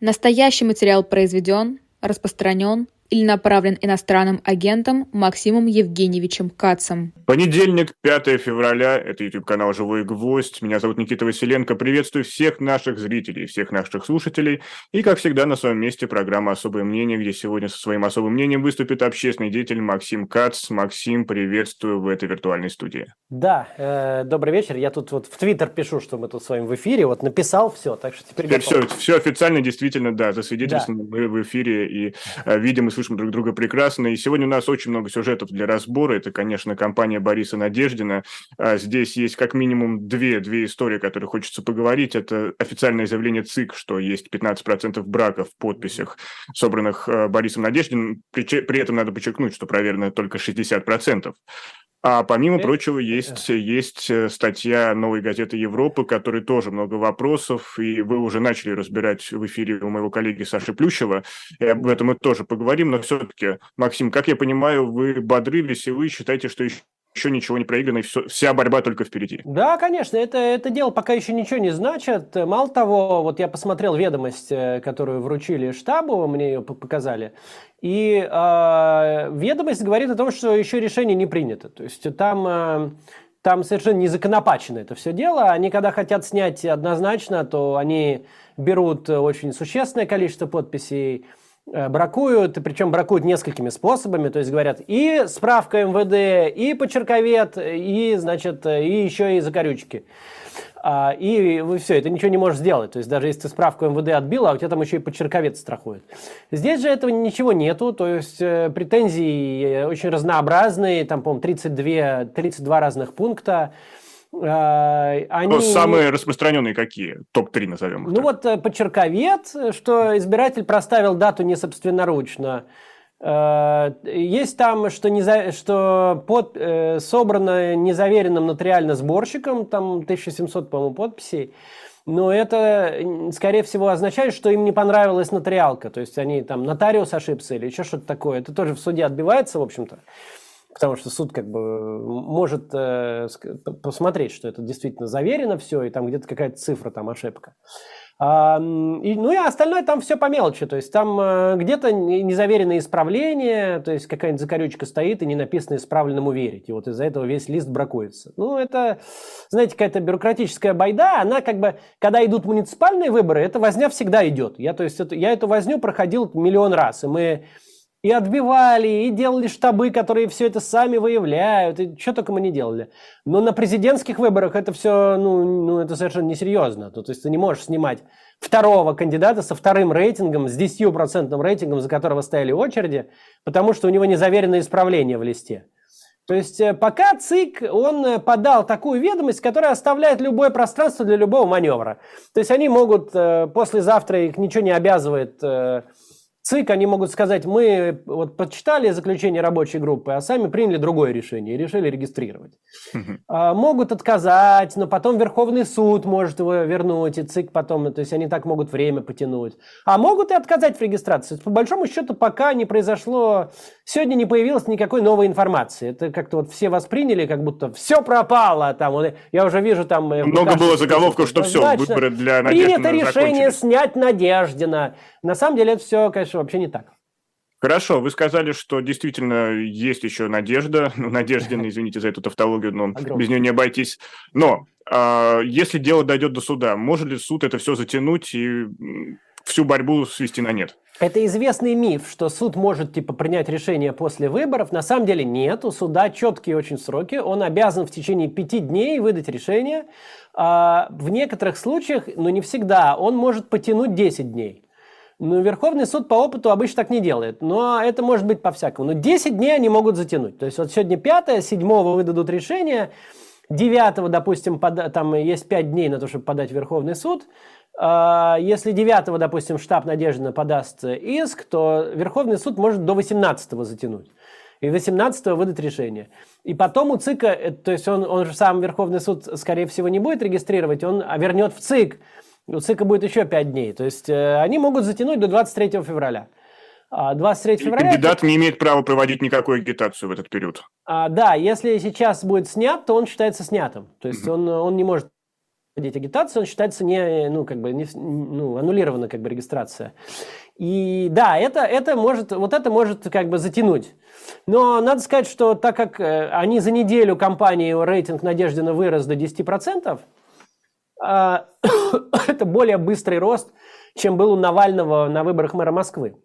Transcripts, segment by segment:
Настоящий материал произведен, распространен или направлен иностранным агентом Максимом Евгеньевичем Кацем. Понедельник, 5 февраля, это YouTube-канал «Живой гвоздь». Меня зовут Никита Василенко. Приветствую всех наших зрителей, всех наших слушателей. И, как всегда, на своем месте программа «Особое мнение», где сегодня со своим особым мнением выступит общественный деятель Максим Кац. Максим, приветствую в этой виртуальной студии. Да, э, добрый вечер. Я тут вот в Твиттер пишу, что мы тут с вами в эфире. Вот написал все, так что теперь, теперь все, все официально, действительно, да, засвидетельствовано да. мы в эфире и э, видим и слышим друг друга прекрасно. И сегодня у нас очень много сюжетов для разбора. Это, конечно, компания Бориса Надеждина. А, здесь есть как минимум две, две истории, которые хочется поговорить. Это официальное заявление ЦИК, что есть 15% браков в подписях, собранных а, Борисом Надеждиным. При, при этом надо подчеркнуть, что проверено только 60%. А помимо прочего, есть, есть э, статья «Новой газеты Европы», которой тоже много вопросов, и вы уже начали разбирать в эфире у моего коллеги Саши Плющева, и об этом мы тоже поговорим, но все-таки, Максим, как я понимаю, вы бодрились, и вы считаете, что еще еще ничего не проиграно, и все, вся борьба только впереди. Да, конечно, это, это дело пока еще ничего не значит. Мало того, вот я посмотрел ведомость, э, которую вручили штабу, мне ее показали, и э, ведомость говорит о том, что еще решение не принято. То есть там... Э, там совершенно не законопачено это все дело. Они, когда хотят снять однозначно, то они берут очень существенное количество подписей, бракуют, причем бракуют несколькими способами, то есть говорят и справка МВД, и почерковед, и, значит, и еще и закорючки. А, и все, это ничего не можешь сделать. То есть даже если ты справку МВД отбил, а у тебя там еще и почерковед страхует. Здесь же этого ничего нету, то есть э, претензии очень разнообразные, там, по-моему, 32, 32 разных пункта. А, они... Но самые распространенные какие? Топ-3 назовем их. Ну вот э, подчерковед, что избиратель проставил дату не собственноручно. Э, есть там, что, не за... что под... Э, собрано незаверенным нотариально сборщиком, там 1700, по-моему, подписей. Но это, скорее всего, означает, что им не понравилась нотариалка. То есть они там нотариус ошибся или еще что-то такое. Это тоже в суде отбивается, в общем-то потому что суд как бы может э, посмотреть, что это действительно заверено все, и там где-то какая-то цифра, там ошибка. А, и, ну и остальное там все по мелочи, то есть там э, где-то незаверенное исправление, то есть какая-нибудь закорючка стоит и не написано исправленному верить, и вот из-за этого весь лист бракуется. Ну это, знаете, какая-то бюрократическая байда, она как бы, когда идут муниципальные выборы, эта возня всегда идет. Я, то есть, это, я эту возню проходил миллион раз, и мы и отбивали, и делали штабы, которые все это сами выявляют, и что только мы не делали. Но на президентских выборах это все, ну, ну это совершенно несерьезно. То есть ты не можешь снимать второго кандидата со вторым рейтингом, с 10% рейтингом, за которого стояли очереди, потому что у него незаверенное исправление в листе. То есть э, пока ЦИК, он э, подал такую ведомость, которая оставляет любое пространство для любого маневра. То есть они могут, э, послезавтра их ничего не обязывает ЦИК, они могут сказать, мы вот почитали заключение рабочей группы, а сами приняли другое решение и решили регистрировать. А, могут отказать, но потом Верховный суд может его вернуть, и ЦИК потом, то есть они так могут время потянуть. А могут и отказать в регистрации. По большому счету, пока не произошло, сегодня не появилось никакой новой информации. Это как-то вот все восприняли, как будто все пропало. Там, я уже вижу там... Э, Много было заголовков, что все, выборы для Надеждина Принято решение снять Надеждина. На самом деле это все, конечно, вообще не так. Хорошо, вы сказали, что действительно есть еще надежда. Ну, Надеждина, извините за эту тавтологию, но Огромный. без нее не обойтись. Но а, если дело дойдет до суда, может ли суд это все затянуть и всю борьбу свести на нет? Это известный миф, что суд может типа принять решение после выборов. На самом деле нет, у суда четкие очень сроки. Он обязан в течение пяти дней выдать решение. А в некоторых случаях, но не всегда, он может потянуть 10 дней. Ну, Верховный суд по опыту обычно так не делает, но это может быть по-всякому. Но 10 дней они могут затянуть. То есть вот сегодня 5, 7 выдадут решение, 9, допустим, пода- там есть 5 дней на то, чтобы подать в Верховный суд. А, если 9, допустим, штаб Надеждина подаст иск, то Верховный суд может до 18 затянуть. И 18 выдать решение. И потом у ЦИКа, э, то есть он, он же сам Верховный суд, скорее всего, не будет регистрировать, он вернет в ЦИК у ЦИКа будет еще 5 дней. То есть э, они могут затянуть до 23 февраля. 23 а февраля... И кандидат не имеет права проводить никакую агитацию в этот период. А, да, если сейчас будет снят, то он считается снятым. То есть mm-hmm. он, он не может проводить агитацию, он считается не, ну, как бы, не, ну, аннулирована как бы регистрация. И да, это, это может, вот это может как бы затянуть. Но надо сказать, что так как э, они за неделю компании рейтинг Надеждина вырос до 10%, а, это более быстрый рост, чем был у Навального на выборах мэра Москвы.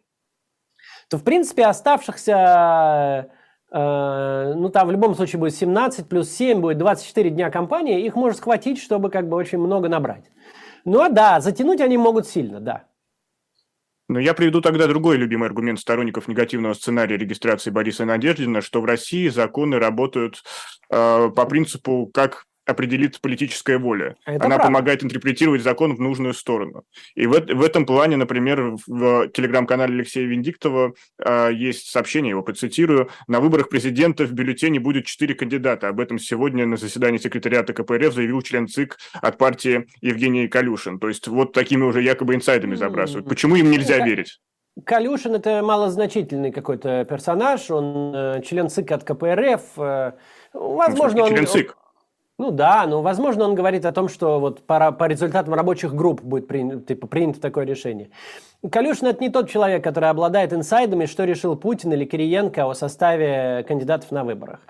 То, в принципе, оставшихся, э, ну, там в любом случае будет 17 плюс 7, будет 24 дня кампании, их может схватить, чтобы как бы очень много набрать. Ну, а да, затянуть они могут сильно, да. Но я приведу тогда другой любимый аргумент сторонников негативного сценария регистрации Бориса Надеждина, что в России законы работают э, по принципу, как определит политическая воля. Это Она правда. помогает интерпретировать закон в нужную сторону. И в, в этом плане, например, в телеграм-канале Алексея Венедиктова э, есть сообщение, его процитирую. На выборах президента в бюллетене будет четыре кандидата. Об этом сегодня на заседании секретариата КПРФ заявил член ЦИК от партии Евгений Калюшин. То есть вот такими уже якобы инсайдами забрасывают. Почему им нельзя верить? Калюшин – это малозначительный какой-то персонаж, он э, член ЦИК от КПРФ. Э, возможно, ну, он, член ЦИК. Ну да, но возможно он говорит о том, что вот по, по результатам рабочих групп будет принято, типа, принято такое решение. Калюшин это не тот человек, который обладает инсайдами, что решил Путин или Кириенко о составе кандидатов на выборах.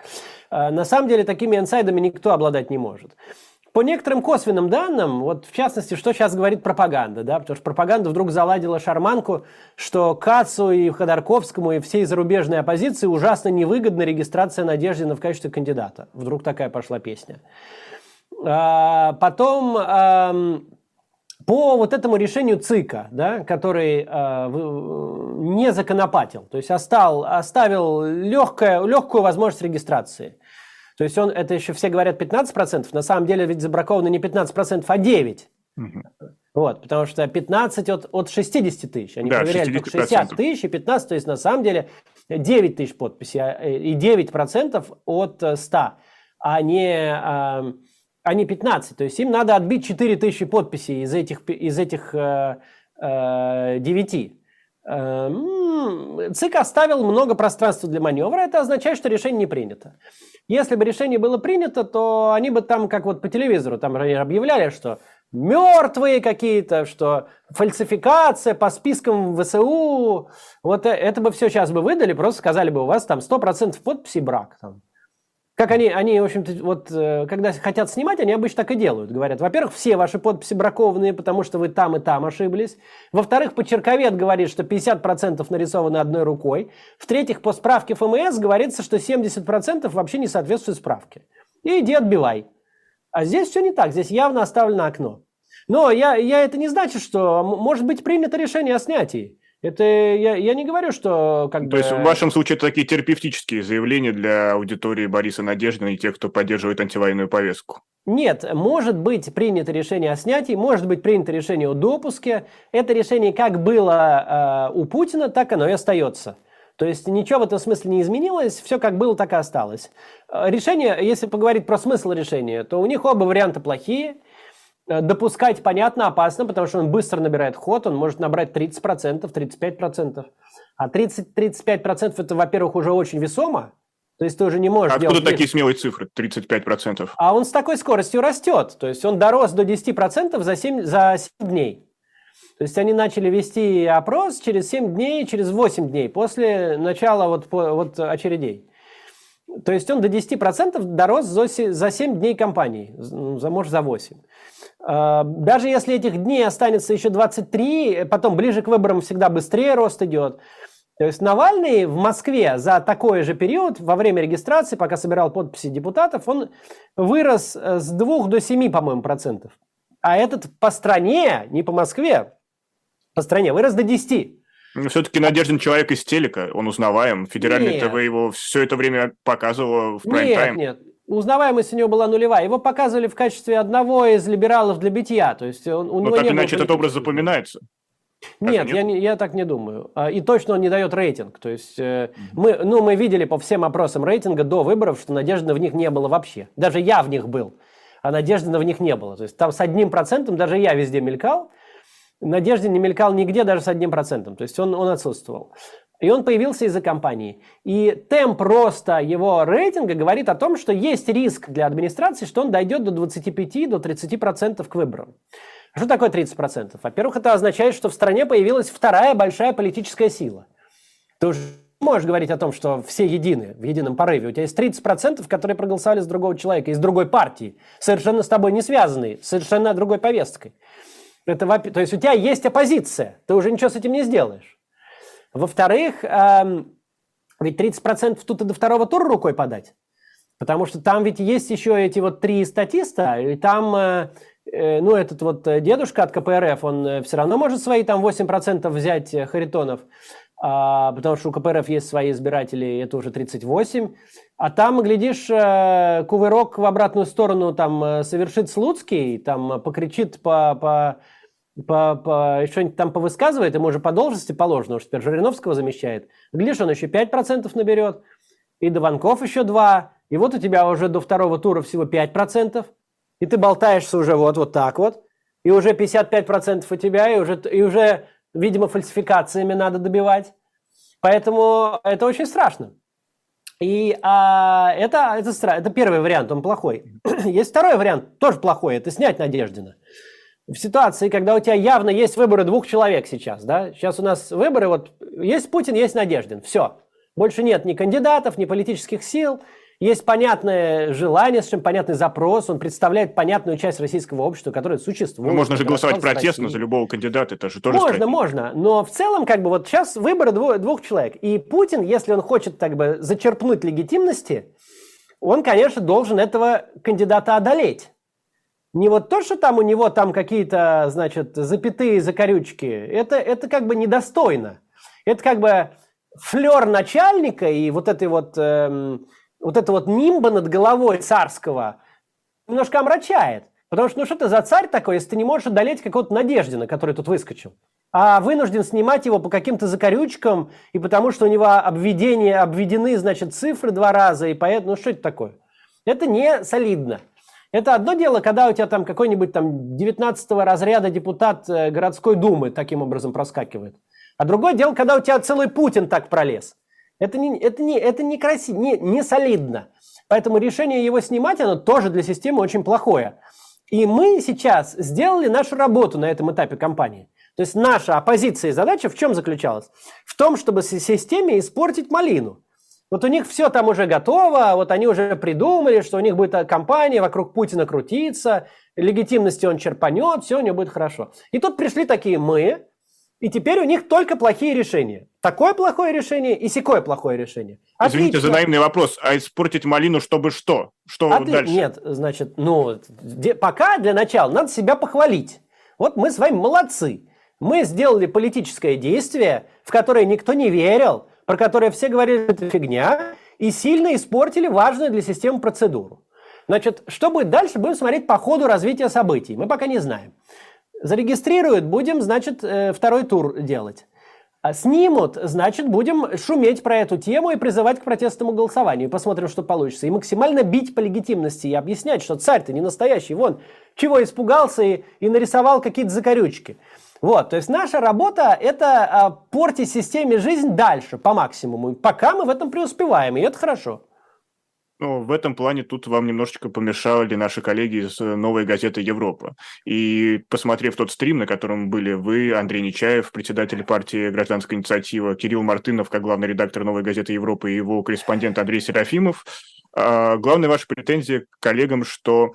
Э, на самом деле такими инсайдами никто обладать не может. По некоторым косвенным данным, вот в частности, что сейчас говорит пропаганда, да, потому что пропаганда вдруг заладила шарманку, что Кацу и Ходорковскому и всей зарубежной оппозиции ужасно невыгодна регистрация Надеждина в качестве кандидата. Вдруг такая пошла песня. А, потом а, по вот этому решению ЦИКа, да, который а, не законопатил, то есть остал, оставил легкое, легкую возможность регистрации – то есть он, это еще все говорят 15%, на самом деле ведь забраковано не 15%, а 9%. Угу. Вот, потому что 15 от, от 60 тысяч. Они да, проверяли только 60 тысяч и 15, то есть на самом деле 9 тысяч подписей э, и 9% от 100, э, а не, а, а не 15. То есть им надо отбить 4 тысячи подписей из этих, из этих 9. Эм, ЦИК оставил много пространства для маневра, это означает, что решение не принято. Если бы решение было принято, то они бы там, как вот по телевизору, там объявляли, что мертвые какие-то, что фальсификация по спискам ВСУ, вот э, это бы все сейчас бы выдали, просто сказали бы, у вас там 100% подписи брак. Там. Как они, они, в общем-то, вот, э, когда хотят снимать, они обычно так и делают. Говорят, во-первых, все ваши подписи бракованные, потому что вы там и там ошиблись. Во-вторых, почерковед говорит, что 50% нарисованы одной рукой. В-третьих, по справке ФМС говорится, что 70% вообще не соответствует справке. И иди отбивай. А здесь все не так, здесь явно оставлено окно. Но я, я это не значит, что может быть принято решение о снятии. Это я, я не говорю, что как То бы... есть в вашем случае это такие терапевтические заявления для аудитории Бориса Надеждина и тех, кто поддерживает антивоенную повестку? Нет, может быть принято решение о снятии, может быть принято решение о допуске. Это решение как было э, у Путина, так оно и остается. То есть ничего в этом смысле не изменилось, все как было, так и осталось. Решение, если поговорить про смысл решения, то у них оба варианта плохие – Э, допускать, понятно, опасно, потому что он быстро набирает ход, он может набрать 30%, 35%. А 30-35% это, во-первых, уже очень весомо, то есть ты уже не можешь Откуда делать... такие смелые цифры, 35%? А он с такой скоростью растет, то есть он дорос до 10% за 7, за 7 дней. То есть они начали вести опрос через 7 дней, через 8 дней, после начала вот, вот очередей. То есть он до 10% дорос за 7 дней кампании, за, может, за 8. А, даже если этих дней останется еще 23, потом ближе к выборам всегда быстрее рост идет. То есть Навальный в Москве за такой же период, во время регистрации, пока собирал подписи депутатов, он вырос э, с 2 до 7, по-моему, процентов. А этот по стране, не по Москве, по стране вырос до 10. Но все-таки Надеждин человек из телека, он узнаваем. Федеральное нет. ТВ его все это время показывало в прайм-тайм. Нет, нет, узнаваемость у него была нулевая. Его показывали в качестве одного из либералов для битья. То есть он, у Но так иначе этот образ запоминается. Нет, нет? Я, не, я так не думаю. А, и точно он не дает рейтинг. То есть mm-hmm. мы, ну, мы видели по всем опросам рейтинга до выборов, что надежды в них не было вообще. Даже я в них был, а надежды в них не было. То есть там с одним процентом даже я везде мелькал. Надежды не мелькал нигде даже с одним процентом. То есть он, он отсутствовал. И он появился из-за компании. И темп роста его рейтинга говорит о том, что есть риск для администрации, что он дойдет до 25-30% до к выборам. Что такое 30%? Во-первых, это означает, что в стране появилась вторая большая политическая сила. Ты уже можешь говорить о том, что все едины, в едином порыве. У тебя есть 30%, которые проголосовали с другого человека, из другой партии, совершенно с тобой не связанные, совершенно другой повесткой. Это, то есть у тебя есть оппозиция, ты уже ничего с этим не сделаешь. Во-вторых, эм, ведь 30% тут и до второго тура рукой подать. Потому что там ведь есть еще эти вот три статиста, и там, э, э, ну, этот вот дедушка от КПРФ, он э, все равно может свои там 8% взять э, Харитонов, а, потому что у КПРФ есть свои избиратели, это уже 38. А там, глядишь, э, кувырок в обратную сторону там э, совершит Слуцкий, там покричит по, по по, по, что-нибудь там повысказывает, ему уже по должности положено, уж теперь Жириновского замещает. Глядишь, он еще 5% наберет, и Дованков еще 2, и вот у тебя уже до второго тура всего 5%, и ты болтаешься уже вот, вот так вот, и уже 55% у тебя, и уже, и уже, видимо, фальсификациями надо добивать. Поэтому это очень страшно. И а, это, это, это первый вариант, он плохой. Есть второй вариант, тоже плохой, это снять Надеждина в ситуации, когда у тебя явно есть выборы двух человек сейчас, да, сейчас у нас выборы, вот есть Путин, есть Надеждин, все. Больше нет ни кандидатов, ни политических сил, есть понятное желание, совершенно понятный запрос, он представляет понятную часть российского общества, которое существует. Ну, можно же голосовать протестно за любого кандидата, это же тоже Можно, стратегия. можно, но в целом, как бы, вот сейчас выборы двух, двух человек, и Путин, если он хочет, так бы, зачерпнуть легитимности, он, конечно, должен этого кандидата одолеть. Не вот то, что там у него там какие-то, значит, запятые закорючки, это, это как бы недостойно. Это как бы флер начальника и вот этой вот, эм, вот это вот нимба над головой царского немножко омрачает. Потому что, ну что ты за царь такой, если ты не можешь одолеть какого-то Надеждина, который тут выскочил, а вынужден снимать его по каким-то закорючкам, и потому что у него обведение, обведены, значит, цифры два раза, и поэтому, ну что это такое? Это не солидно. Это одно дело, когда у тебя там какой-нибудь там 19 разряда депутат э, городской думы таким образом проскакивает. А другое дело, когда у тебя целый Путин так пролез. Это не, это не, это не красиво, не, не солидно. Поэтому решение его снимать, оно тоже для системы очень плохое. И мы сейчас сделали нашу работу на этом этапе кампании. То есть наша оппозиция и задача в чем заключалась? В том, чтобы системе испортить малину. Вот у них все там уже готово, вот они уже придумали, что у них будет компания вокруг Путина крутиться, легитимности он черпанет, все у него будет хорошо. И тут пришли такие мы, и теперь у них только плохие решения. Такое плохое решение и секое плохое решение. Отлично. Извините за наивный вопрос. А испортить малину, чтобы что? Что Отли... дальше? Нет, значит, ну, пока для начала надо себя похвалить. Вот мы с вами молодцы. Мы сделали политическое действие, в которое никто не верил, про которые все говорили, что это фигня, и сильно испортили важную для системы процедуру. Значит, что будет дальше, будем смотреть по ходу развития событий. Мы пока не знаем. Зарегистрируют, будем, значит, э, второй тур делать. А снимут, значит, будем шуметь про эту тему и призывать к протестному голосованию. Посмотрим, что получится. И максимально бить по легитимности и объяснять, что царь-то не настоящий. Вон, чего испугался и, и нарисовал какие-то закорючки. Вот, то есть наша работа – это а, портить системе жизнь дальше, по максимуму, пока мы в этом преуспеваем, и это хорошо. Ну, в этом плане тут вам немножечко помешали наши коллеги из э, «Новой газеты Европа». И посмотрев тот стрим, на котором были вы, Андрей Нечаев, председатель партии «Гражданская инициатива», Кирилл Мартынов, как главный редактор «Новой газеты Европы» и его корреспондент Андрей Серафимов, а, главная ваша претензия к коллегам, что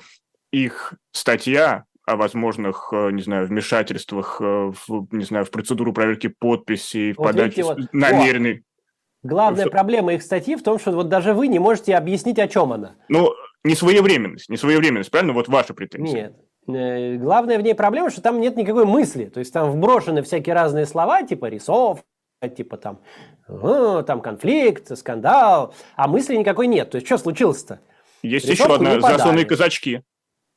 их статья о возможных, э, не знаю, вмешательствах, э, в, не знаю, в процедуру проверки подписей, вот подачи вот, намеренной. Главная что... проблема их статьи в том, что вот даже вы не можете объяснить, о чем она. Ну, не своевременность, не своевременность, правильно? Вот ваша претензия. Нет. Э, главная в ней проблема, что там нет никакой мысли. То есть там вброшены всякие разные слова, типа рисов, типа там, э, там конфликт, скандал, а мысли никакой нет. То есть что случилось-то? Есть Рисовку еще одна, засланные казачки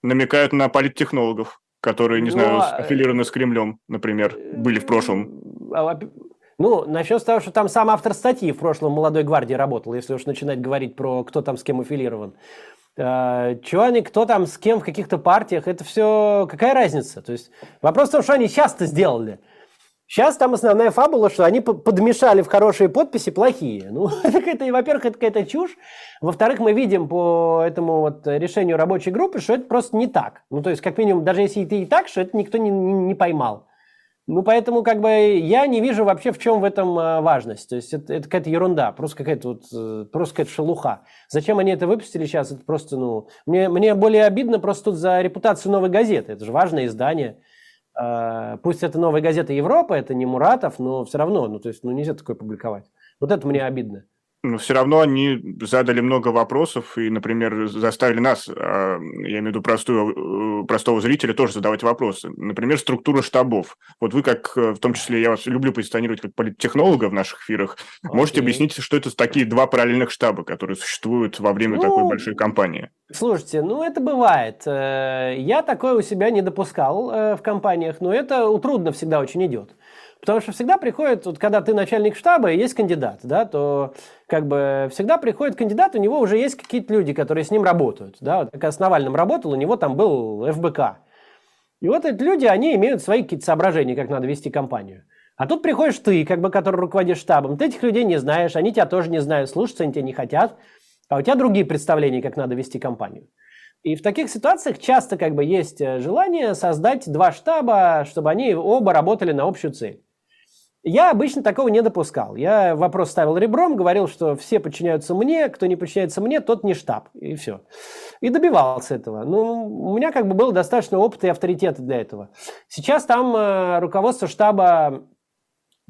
намекают на политтехнологов, которые, не Но... знаю, ну, аффилированы с Кремлем, например, были в прошлом. Ну, начнем с того, что там сам автор статьи в прошлом «Молодой гвардии» работал, если уж начинать говорить про кто там с кем аффилирован. А, чего они, кто там с кем в каких-то партиях, это все какая разница? То есть вопрос в том, что они часто сделали. Сейчас там основная фабула, что они подмешали в хорошие подписи плохие. Ну, это, во-первых, это какая-то чушь. Во-вторых, мы видим по этому вот решению рабочей группы, что это просто не так. Ну, то есть, как минимум, даже если это и так, что это никто не, не поймал. Ну, поэтому как бы я не вижу вообще, в чем в этом а, важность. То есть это, это какая-то ерунда, просто какая-то вот, э, просто какая-то шелуха. Зачем они это выпустили сейчас? Это просто, ну... Мне, мне более обидно просто тут за репутацию «Новой газеты». Это же важное издание. А, пусть это «Новая газета Европа», это не Муратов, но все равно, ну, то есть, ну, нельзя такое публиковать. Вот это мне обидно но все равно они задали много вопросов и, например, заставили нас, а, я имею в виду простую, э, простого зрителя, тоже задавать вопросы. Например, структура штабов. Вот вы, как, э, в том числе, я вас люблю позиционировать как политтехнолога в наших эфирах, okay. можете объяснить, что это такие два параллельных штаба, которые существуют во время ну, такой большой кампании? Слушайте, ну это бывает. Э, я такое у себя не допускал в компаниях, но это трудно всегда очень идет. Потому что всегда приходит, вот когда ты начальник штаба и есть кандидат, да, то как бы всегда приходит кандидат, у него уже есть какие-то люди, которые с ним работают. Да, вот, как с Навальным работал, у него там был ФБК. И вот эти люди, они имеют свои какие-то соображения, как надо вести компанию. А тут приходишь ты, как бы, который руководишь штабом, ты этих людей не знаешь, они тебя тоже не знают, слушаться они тебя не хотят, а у тебя другие представления, как надо вести компанию. И в таких ситуациях часто как бы есть э, желание создать два штаба, чтобы они оба работали на общую цель. Я обычно такого не допускал. Я вопрос ставил ребром, говорил, что все подчиняются мне, кто не подчиняется мне, тот не штаб, и все. И добивался этого. Ну, у меня как бы было достаточно опыта и авторитета для этого. Сейчас там э, руководство штаба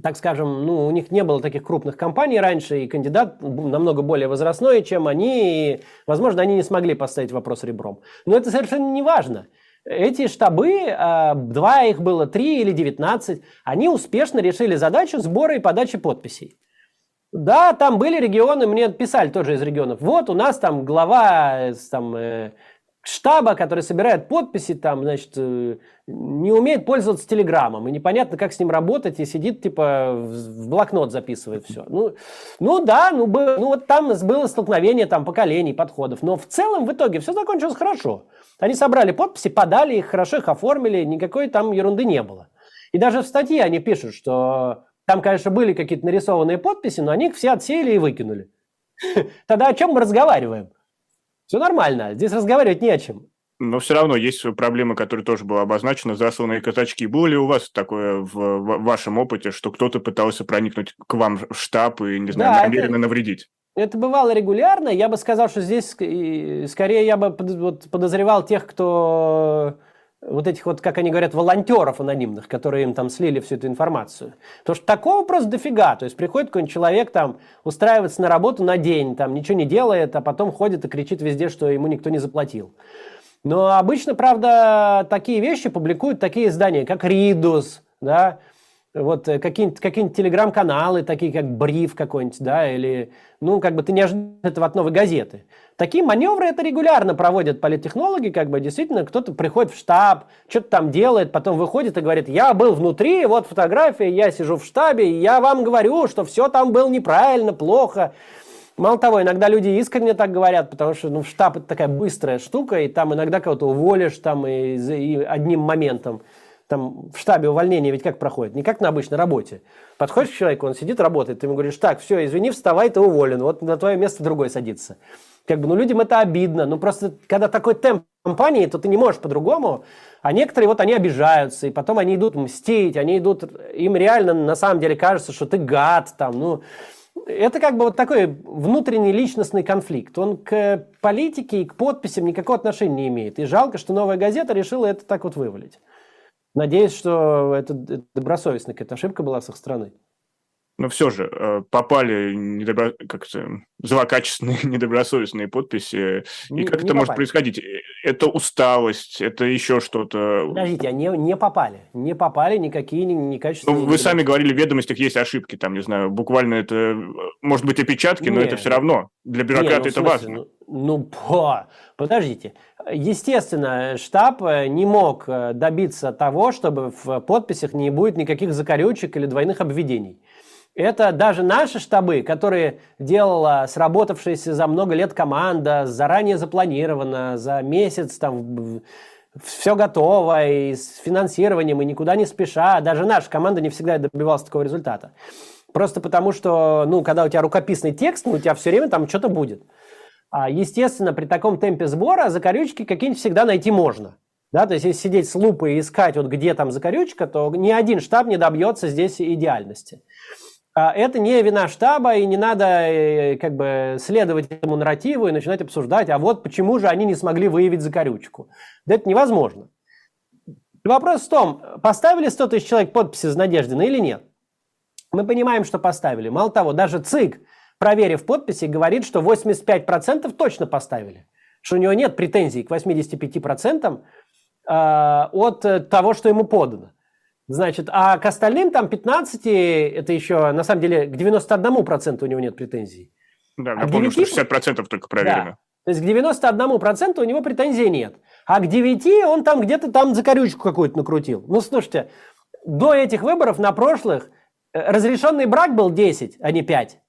так скажем, ну, у них не было таких крупных компаний раньше, и кандидат намного более возрастной, чем они, и, возможно, они не смогли поставить вопрос ребром. Но это совершенно не важно. Эти штабы, а, два их было, три или девятнадцать, они успешно решили задачу сбора и подачи подписей. Да, там были регионы, мне писали тоже из регионов. Вот у нас там глава там, э, штаба, который собирает подписи, там, значит, э, не умеет пользоваться телеграммом, и непонятно, как с ним работать, и сидит, типа, в блокнот записывает все. Ну, ну да, ну, бы, ну вот там было столкновение там поколений, подходов, но в целом в итоге все закончилось хорошо. Они собрали подписи, подали их, хорошо их оформили, никакой там ерунды не было. И даже в статье они пишут, что там, конечно, были какие-то нарисованные подписи, но они их все отсеяли и выкинули. Тогда о чем мы разговариваем? Все нормально, здесь разговаривать не о чем. Но все равно есть проблема, которая тоже была обозначена, засланные казачки. Было ли у вас такое в, в вашем опыте, что кто-то пытался проникнуть к вам в штаб и, не знаю, да, намеренно это... навредить? Это бывало регулярно. Я бы сказал, что здесь скорее я бы подозревал тех, кто вот этих вот, как они говорят, волонтеров анонимных, которые им там слили всю эту информацию. Потому что такого просто дофига. То есть приходит какой-нибудь человек там устраивается на работу на день, там ничего не делает, а потом ходит и кричит везде, что ему никто не заплатил. Но обычно, правда, такие вещи публикуют такие издания, как Ридус, да, вот э, какие-нибудь какие телеграм-каналы, такие как Бриф какой-нибудь, да, или, ну, как бы ты не ожидаешь этого от новой газеты. Такие маневры это регулярно проводят политтехнологи, как бы действительно кто-то приходит в штаб, что-то там делает, потом выходит и говорит, я был внутри, вот фотография, я сижу в штабе, и я вам говорю, что все там было неправильно, плохо. Мало того, иногда люди искренне так говорят, потому что ну, штаб это такая быстрая штука, и там иногда кого-то уволишь там и, и одним моментом там в штабе увольнение ведь как проходит? Не как на обычной работе. Подходишь к человеку, он сидит, работает, ты ему говоришь, так, все, извини, вставай, ты уволен, вот на твое место другой садится. Как бы, ну, людям это обидно. Ну, просто, когда такой темп компании, то ты не можешь по-другому. А некоторые вот они обижаются, и потом они идут мстить, они идут, им реально на самом деле кажется, что ты гад, там, ну, это как бы вот такой внутренний личностный конфликт. Он к политике и к подписям никакого отношения не имеет. И жалко, что «Новая газета» решила это так вот вывалить. Надеюсь, что это добросовестная какая-то ошибка была с их стороны. Но все же э, попали недобро... как это, злокачественные, недобросовестные подписи. Не, и как это попали. может происходить? Это усталость, это еще что-то. Подождите, они не попали. Не попали никакие некачественные. Ну, вы сами говорили, в ведомостях есть ошибки, там, не знаю, буквально это, может быть, опечатки, не, но это все равно. Для бюрократа не, ну, это смысле, важно. Ну, ну по... подождите. Естественно, штаб э, не мог э, добиться того, чтобы в подписях не будет никаких закорючек или двойных обведений. Это даже наши штабы, которые делала сработавшаяся за много лет команда, заранее запланирована, за месяц там все готово, и с финансированием, и никуда не спеша. Даже наша команда не всегда добивалась такого результата. Просто потому, что, ну, когда у тебя рукописный текст, ну, у тебя все время там что-то будет. А, естественно, при таком темпе сбора закорючки какие-нибудь всегда найти можно. Да, то есть, если сидеть с лупой и искать, вот где там закорючка, то ни один штаб не добьется здесь идеальности. А, это не вина штаба, и не надо э, как бы следовать этому нарративу и начинать обсуждать, а вот почему же они не смогли выявить закорючку. Да это невозможно. Вопрос в том, поставили 100 тысяч человек подписи за Надеждина или нет? Мы понимаем, что поставили. Мало того, даже ЦИК, проверив подписи, говорит, что 85% точно поставили. Что у него нет претензий к 85% а, от того, что ему подано. Значит, а к остальным там 15, это еще, на самом деле, к 91% у него нет претензий. Да, а напомню, 9... что 60% только проверено. Да. То есть к 91% у него претензий нет. А к 9 он там где-то там закорючку какую-то накрутил. Ну, слушайте, до этих выборов на прошлых Э, разрешенный брак был 10, а не 5.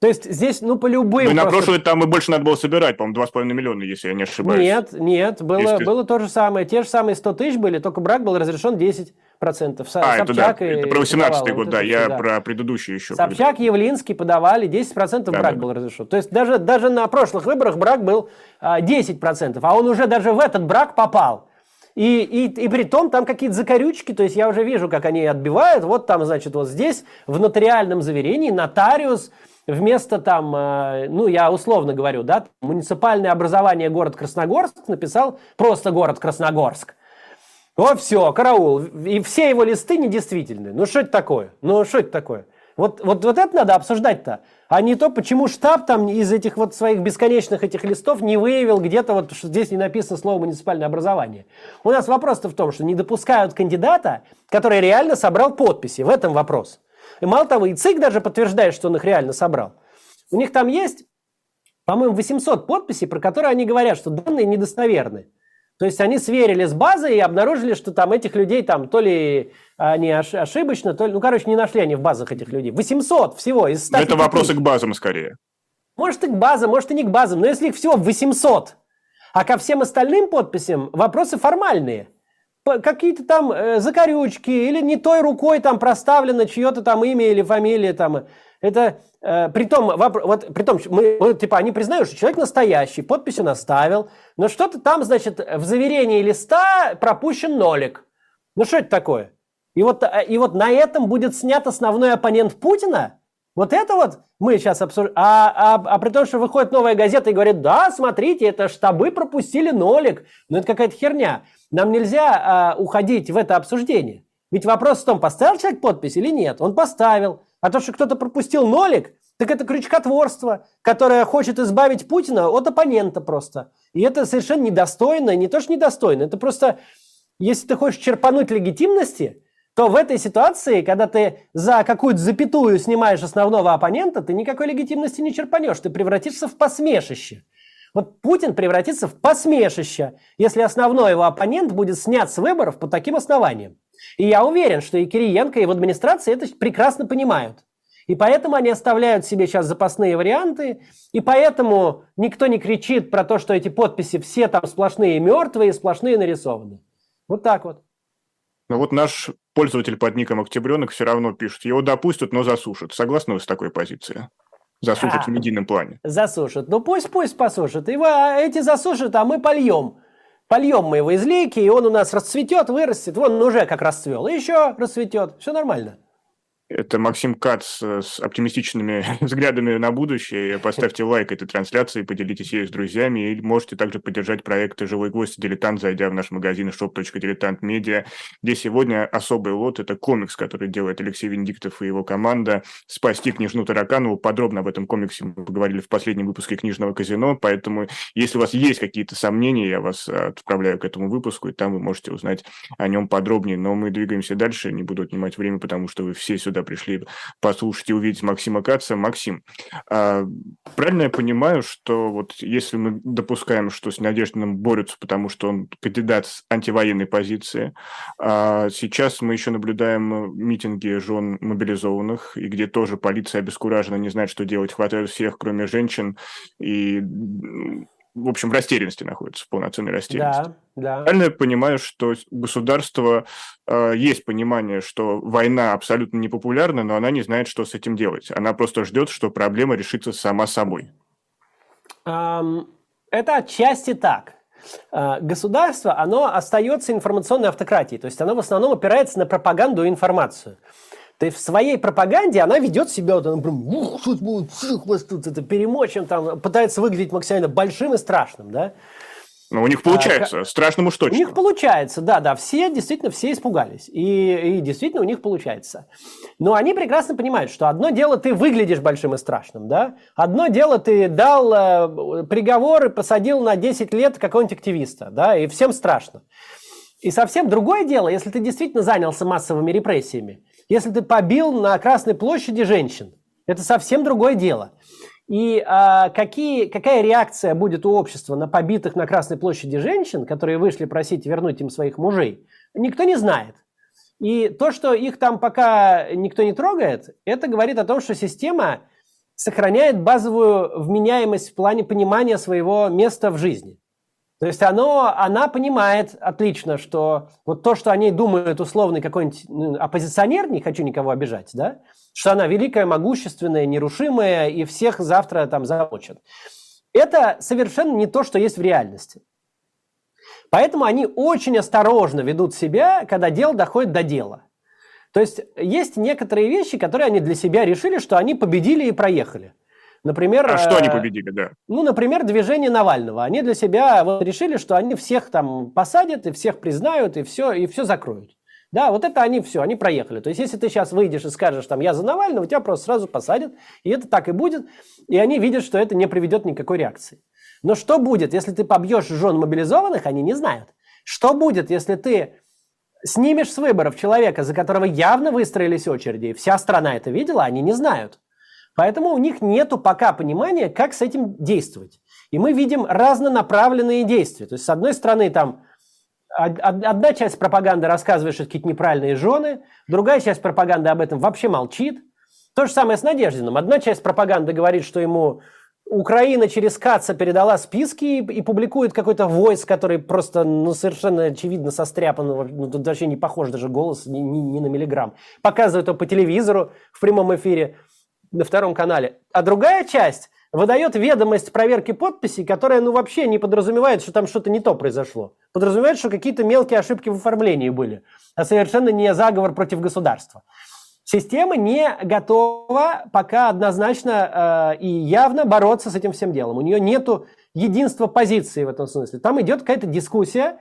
То есть здесь, ну, по любым... Ну, на просто... прошлый там и больше надо было собирать, по-моему, 2,5 миллиона, если я не ошибаюсь. Нет, нет, было, Если... было то же самое. Те же самые 100 тысяч были, только брак был разрешен 10 процентов. А, это да, и это про 18 год, да, я да. про предыдущий еще. Собчак, Явлинский подавали, 10 процентов да, брак да, был разрешен. То есть даже, даже на прошлых выборах брак был а, 10 процентов, а он уже даже в этот брак попал. И, и, и при том там какие-то закорючки, то есть я уже вижу, как они отбивают. Вот там, значит, вот здесь в нотариальном заверении нотариус вместо там, э, ну, я условно говорю, да, муниципальное образование город Красногорск написал просто город Красногорск. О, все, караул. И все его листы недействительны. Ну, что это такое? Ну, что это такое? Вот, вот, вот это надо обсуждать-то. А не то, почему штаб там из этих вот своих бесконечных этих листов не выявил где-то вот, что здесь не написано слово муниципальное образование. У нас вопрос-то в том, что не допускают кандидата, который реально собрал подписи. В этом вопрос. И мало того, и ЦИК даже подтверждает, что он их реально собрал. У них там есть, по-моему, 800 подписей, про которые они говорят, что данные недостоверны. То есть они сверили с базой и обнаружили, что там этих людей там то ли они ошибочно, то ли, ну, короче, не нашли они в базах этих людей. 800 всего из 100. Это вопросы к базам скорее. Может и к базам, может и не к базам, но если их всего 800, а ко всем остальным подписям вопросы формальные. Какие-то там э, закорючки или не той рукой там проставлено чье-то там имя или фамилия там. Это э, при том, вот, при том мы, мы, типа, они признают, что человек настоящий, подпись он оставил, но что-то там, значит, в заверении листа пропущен нолик. Ну что это такое? И вот, э, и вот на этом будет снят основной оппонент Путина? Вот это вот мы сейчас обсуждаем. А, а, а при том, что выходит новая газета и говорит, да, смотрите, это штабы пропустили нолик. Ну это какая-то херня. Нам нельзя а, уходить в это обсуждение. Ведь вопрос в том, поставил человек подпись или нет. Он поставил. А то, что кто-то пропустил нолик, так это крючкотворство, которое хочет избавить Путина от оппонента просто. И это совершенно недостойно, не то что недостойно, это просто, если ты хочешь черпануть легитимности, то в этой ситуации, когда ты за какую-то запятую снимаешь основного оппонента, ты никакой легитимности не черпанешь, ты превратишься в посмешище. Вот Путин превратится в посмешище, если основной его оппонент будет снят с выборов по таким основаниям. И я уверен, что и Кириенко, и в администрации это прекрасно понимают. И поэтому они оставляют себе сейчас запасные варианты, и поэтому никто не кричит про то, что эти подписи все там сплошные мертвые, сплошные нарисованы. Вот так вот. Но вот наш пользователь под ником Октябренок все равно пишет, его допустят, но засушат. Согласны вы с такой позицией? Засушат а, в медийном плане. Засушат. Ну пусть, пусть посушат. Его, а эти засушат, а мы польем. Польем мы его из лейки, и он у нас расцветет, вырастет. Вон он уже как расцвел. И еще расцветет. Все нормально. Это Максим Кац с оптимистичными взглядами на будущее. Поставьте лайк этой трансляции, поделитесь ею с друзьями. И можете также поддержать проект «Живой гость» «Дилетант», зайдя в наш магазин shop.diletantmedia, где сегодня особый лот – это комикс, который делает Алексей Венедиктов и его команда «Спасти княжну Тараканову». Подробно об этом комиксе мы поговорили в последнем выпуске «Книжного казино», поэтому если у вас есть какие-то сомнения, я вас отправляю к этому выпуску, и там вы можете узнать о нем подробнее. Но мы двигаемся дальше, не буду отнимать время, потому что вы все сюда сюда пришли послушать и увидеть Максима Каца. Максим, а, правильно я понимаю, что вот если мы допускаем, что с Надеждиным борются, потому что он кандидат с антивоенной позиции, а сейчас мы еще наблюдаем митинги жен мобилизованных, и где тоже полиция обескуражена, не знает, что делать, хватают всех, кроме женщин, и в общем, в растерянности находится, в полноценной растерянности. Да, да. Правильно я понимаю, что государство э, есть понимание, что война абсолютно непопулярна, но она не знает, что с этим делать. Она просто ждет, что проблема решится сама собой. Um, это отчасти так. А, государство, оно остается информационной автократией, то есть оно в основном опирается на пропаганду и информацию. То есть в своей пропаганде она ведет себя, вот она прям, ух, тут будет, вас тут это перемочим, там, пытается выглядеть максимально большим и страшным, да. Но у них получается, а, страшным уж точно. У них получается, да, да, все, действительно, все испугались. И, и действительно у них получается. Но они прекрасно понимают, что одно дело ты выглядишь большим и страшным, да, одно дело ты дал э, приговор и посадил на 10 лет какого-нибудь активиста, да, и всем страшно. И совсем другое дело, если ты действительно занялся массовыми репрессиями, если ты побил на Красной площади женщин. Это совсем другое дело. И а, какие, какая реакция будет у общества на побитых на Красной площади женщин, которые вышли просить вернуть им своих мужей, никто не знает. И то, что их там пока никто не трогает, это говорит о том, что система сохраняет базовую вменяемость в плане понимания своего места в жизни. То есть оно, она понимает отлично, что вот то, что они думают условный какой-нибудь ну, оппозиционер, не хочу никого обижать, да, что она великая, могущественная, нерушимая и всех завтра там замочат. Это совершенно не то, что есть в реальности. Поэтому они очень осторожно ведут себя, когда дело доходит до дела. То есть есть некоторые вещи, которые они для себя решили, что они победили и проехали. Например, а что они э, победили, да? Ну, например, движение Навального. Они для себя вот решили, что они всех там посадят и всех признают и все и все закроют. Да, вот это они все, они проехали. То есть, если ты сейчас выйдешь и скажешь, там, я за Навального, тебя просто сразу посадят, и это так и будет, и они видят, что это не приведет никакой реакции. Но что будет, если ты побьешь жен мобилизованных, они не знают. Что будет, если ты снимешь с выборов человека, за которого явно выстроились очереди, и вся страна это видела, они не знают. Поэтому у них нет пока понимания, как с этим действовать. И мы видим разнонаправленные действия. То есть, с одной стороны, там одна часть пропаганды рассказывает, что какие-то неправильные жены, другая часть пропаганды об этом вообще молчит. То же самое с Надеждиным. Одна часть пропаганды говорит, что ему Украина через Каца передала списки и, и публикует какой-то войс, который просто, ну, совершенно очевидно состряпан, ну, тут вообще не похож даже голос ни, ни, ни на миллиграмм. Показывают его по телевизору в прямом эфире на втором канале. А другая часть выдает ведомость проверки подписей, которая ну вообще не подразумевает, что там что-то не то произошло. Подразумевает, что какие-то мелкие ошибки в оформлении были, а совершенно не заговор против государства. Система не готова пока однозначно э, и явно бороться с этим всем делом. У нее нет единства позиции в этом смысле. Там идет какая-то дискуссия,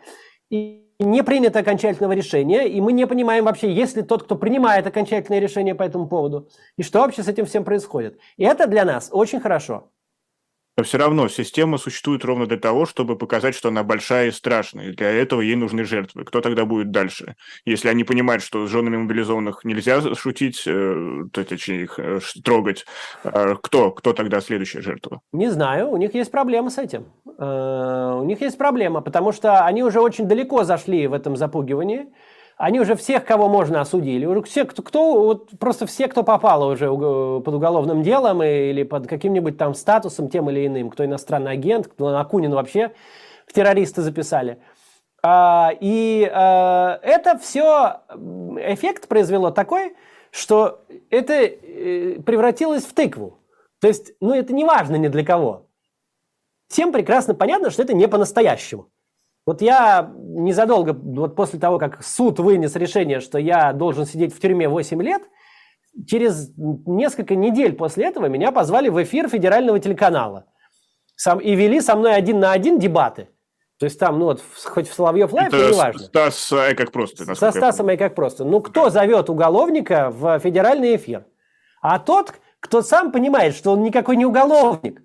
и не принято окончательного решения, и мы не понимаем вообще, есть ли тот, кто принимает окончательное решение по этому поводу, и что вообще с этим всем происходит. И это для нас очень хорошо. Но все равно система существует ровно для того, чтобы показать, что она большая и страшная. И для этого ей нужны жертвы. Кто тогда будет дальше? Если они понимают, что с женами мобилизованных нельзя шутить, э, то, точнее, их э, трогать, э, кто? Кто тогда следующая жертва? Не знаю. У них есть проблема с этим. У них есть проблема, потому что они уже очень далеко зашли в этом запугивании. Они уже всех, кого можно, осудили. Уже все, кто, кто вот просто все, кто попало уже под уголовным делом или под каким-нибудь там статусом тем или иным, кто иностранный агент, кто Акунин вообще в террористы записали. А, и а, это все эффект произвело такой, что это э, превратилось в тыкву. То есть, ну, это не важно ни для кого. Всем прекрасно понятно, что это не по-настоящему. Вот я незадолго, вот после того, как суд вынес решение, что я должен сидеть в тюрьме 8 лет, через несколько недель после этого меня позвали в эфир федерального телеканала. Сам, и вели со мной один на один дебаты. То есть там, ну вот, хоть в Соловьев Лайв, но неважно. Стас Ай как просто. Со Стасом Ай как просто. Ну кто зовет уголовника в федеральный эфир? А тот, кто сам понимает, что он никакой не уголовник,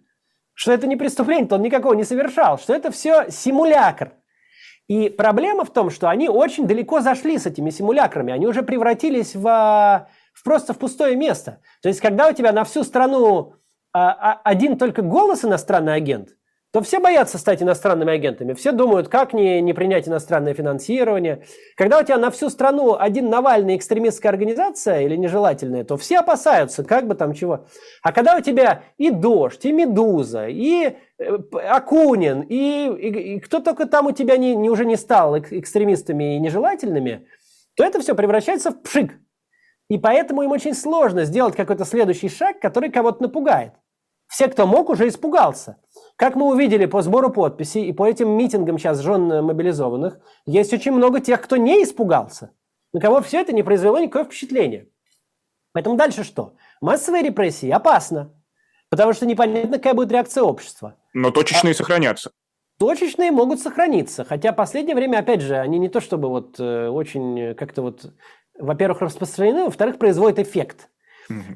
что это не преступление, то он никакого не совершал, что это все симулякр. И проблема в том, что они очень далеко зашли с этими симулякрами, они уже превратились в, в просто в пустое место. То есть, когда у тебя на всю страну а, а, один только голос иностранный агент, то все боятся стать иностранными агентами. Все думают, как не, не принять иностранное финансирование. Когда у тебя на всю страну один Навальный экстремистская организация или нежелательная, то все опасаются, как бы там чего. А когда у тебя и Дождь, и Медуза, и Акунин, и, и, и кто только там у тебя не, не, уже не стал экстремистами и нежелательными, то это все превращается в пшик. И поэтому им очень сложно сделать какой-то следующий шаг, который кого-то напугает. Все, кто мог, уже испугался. Как мы увидели по сбору подписей и по этим митингам сейчас жен мобилизованных, есть очень много тех, кто не испугался, на кого все это не произвело никакого впечатления. Поэтому дальше что? Массовые репрессии опасно, потому что непонятно, какая будет реакция общества. Но точечные а... сохранятся. Точечные могут сохраниться, хотя в последнее время, опять же, они не то чтобы вот э, очень как-то вот, во-первых, распространены, во-вторых, производят эффект.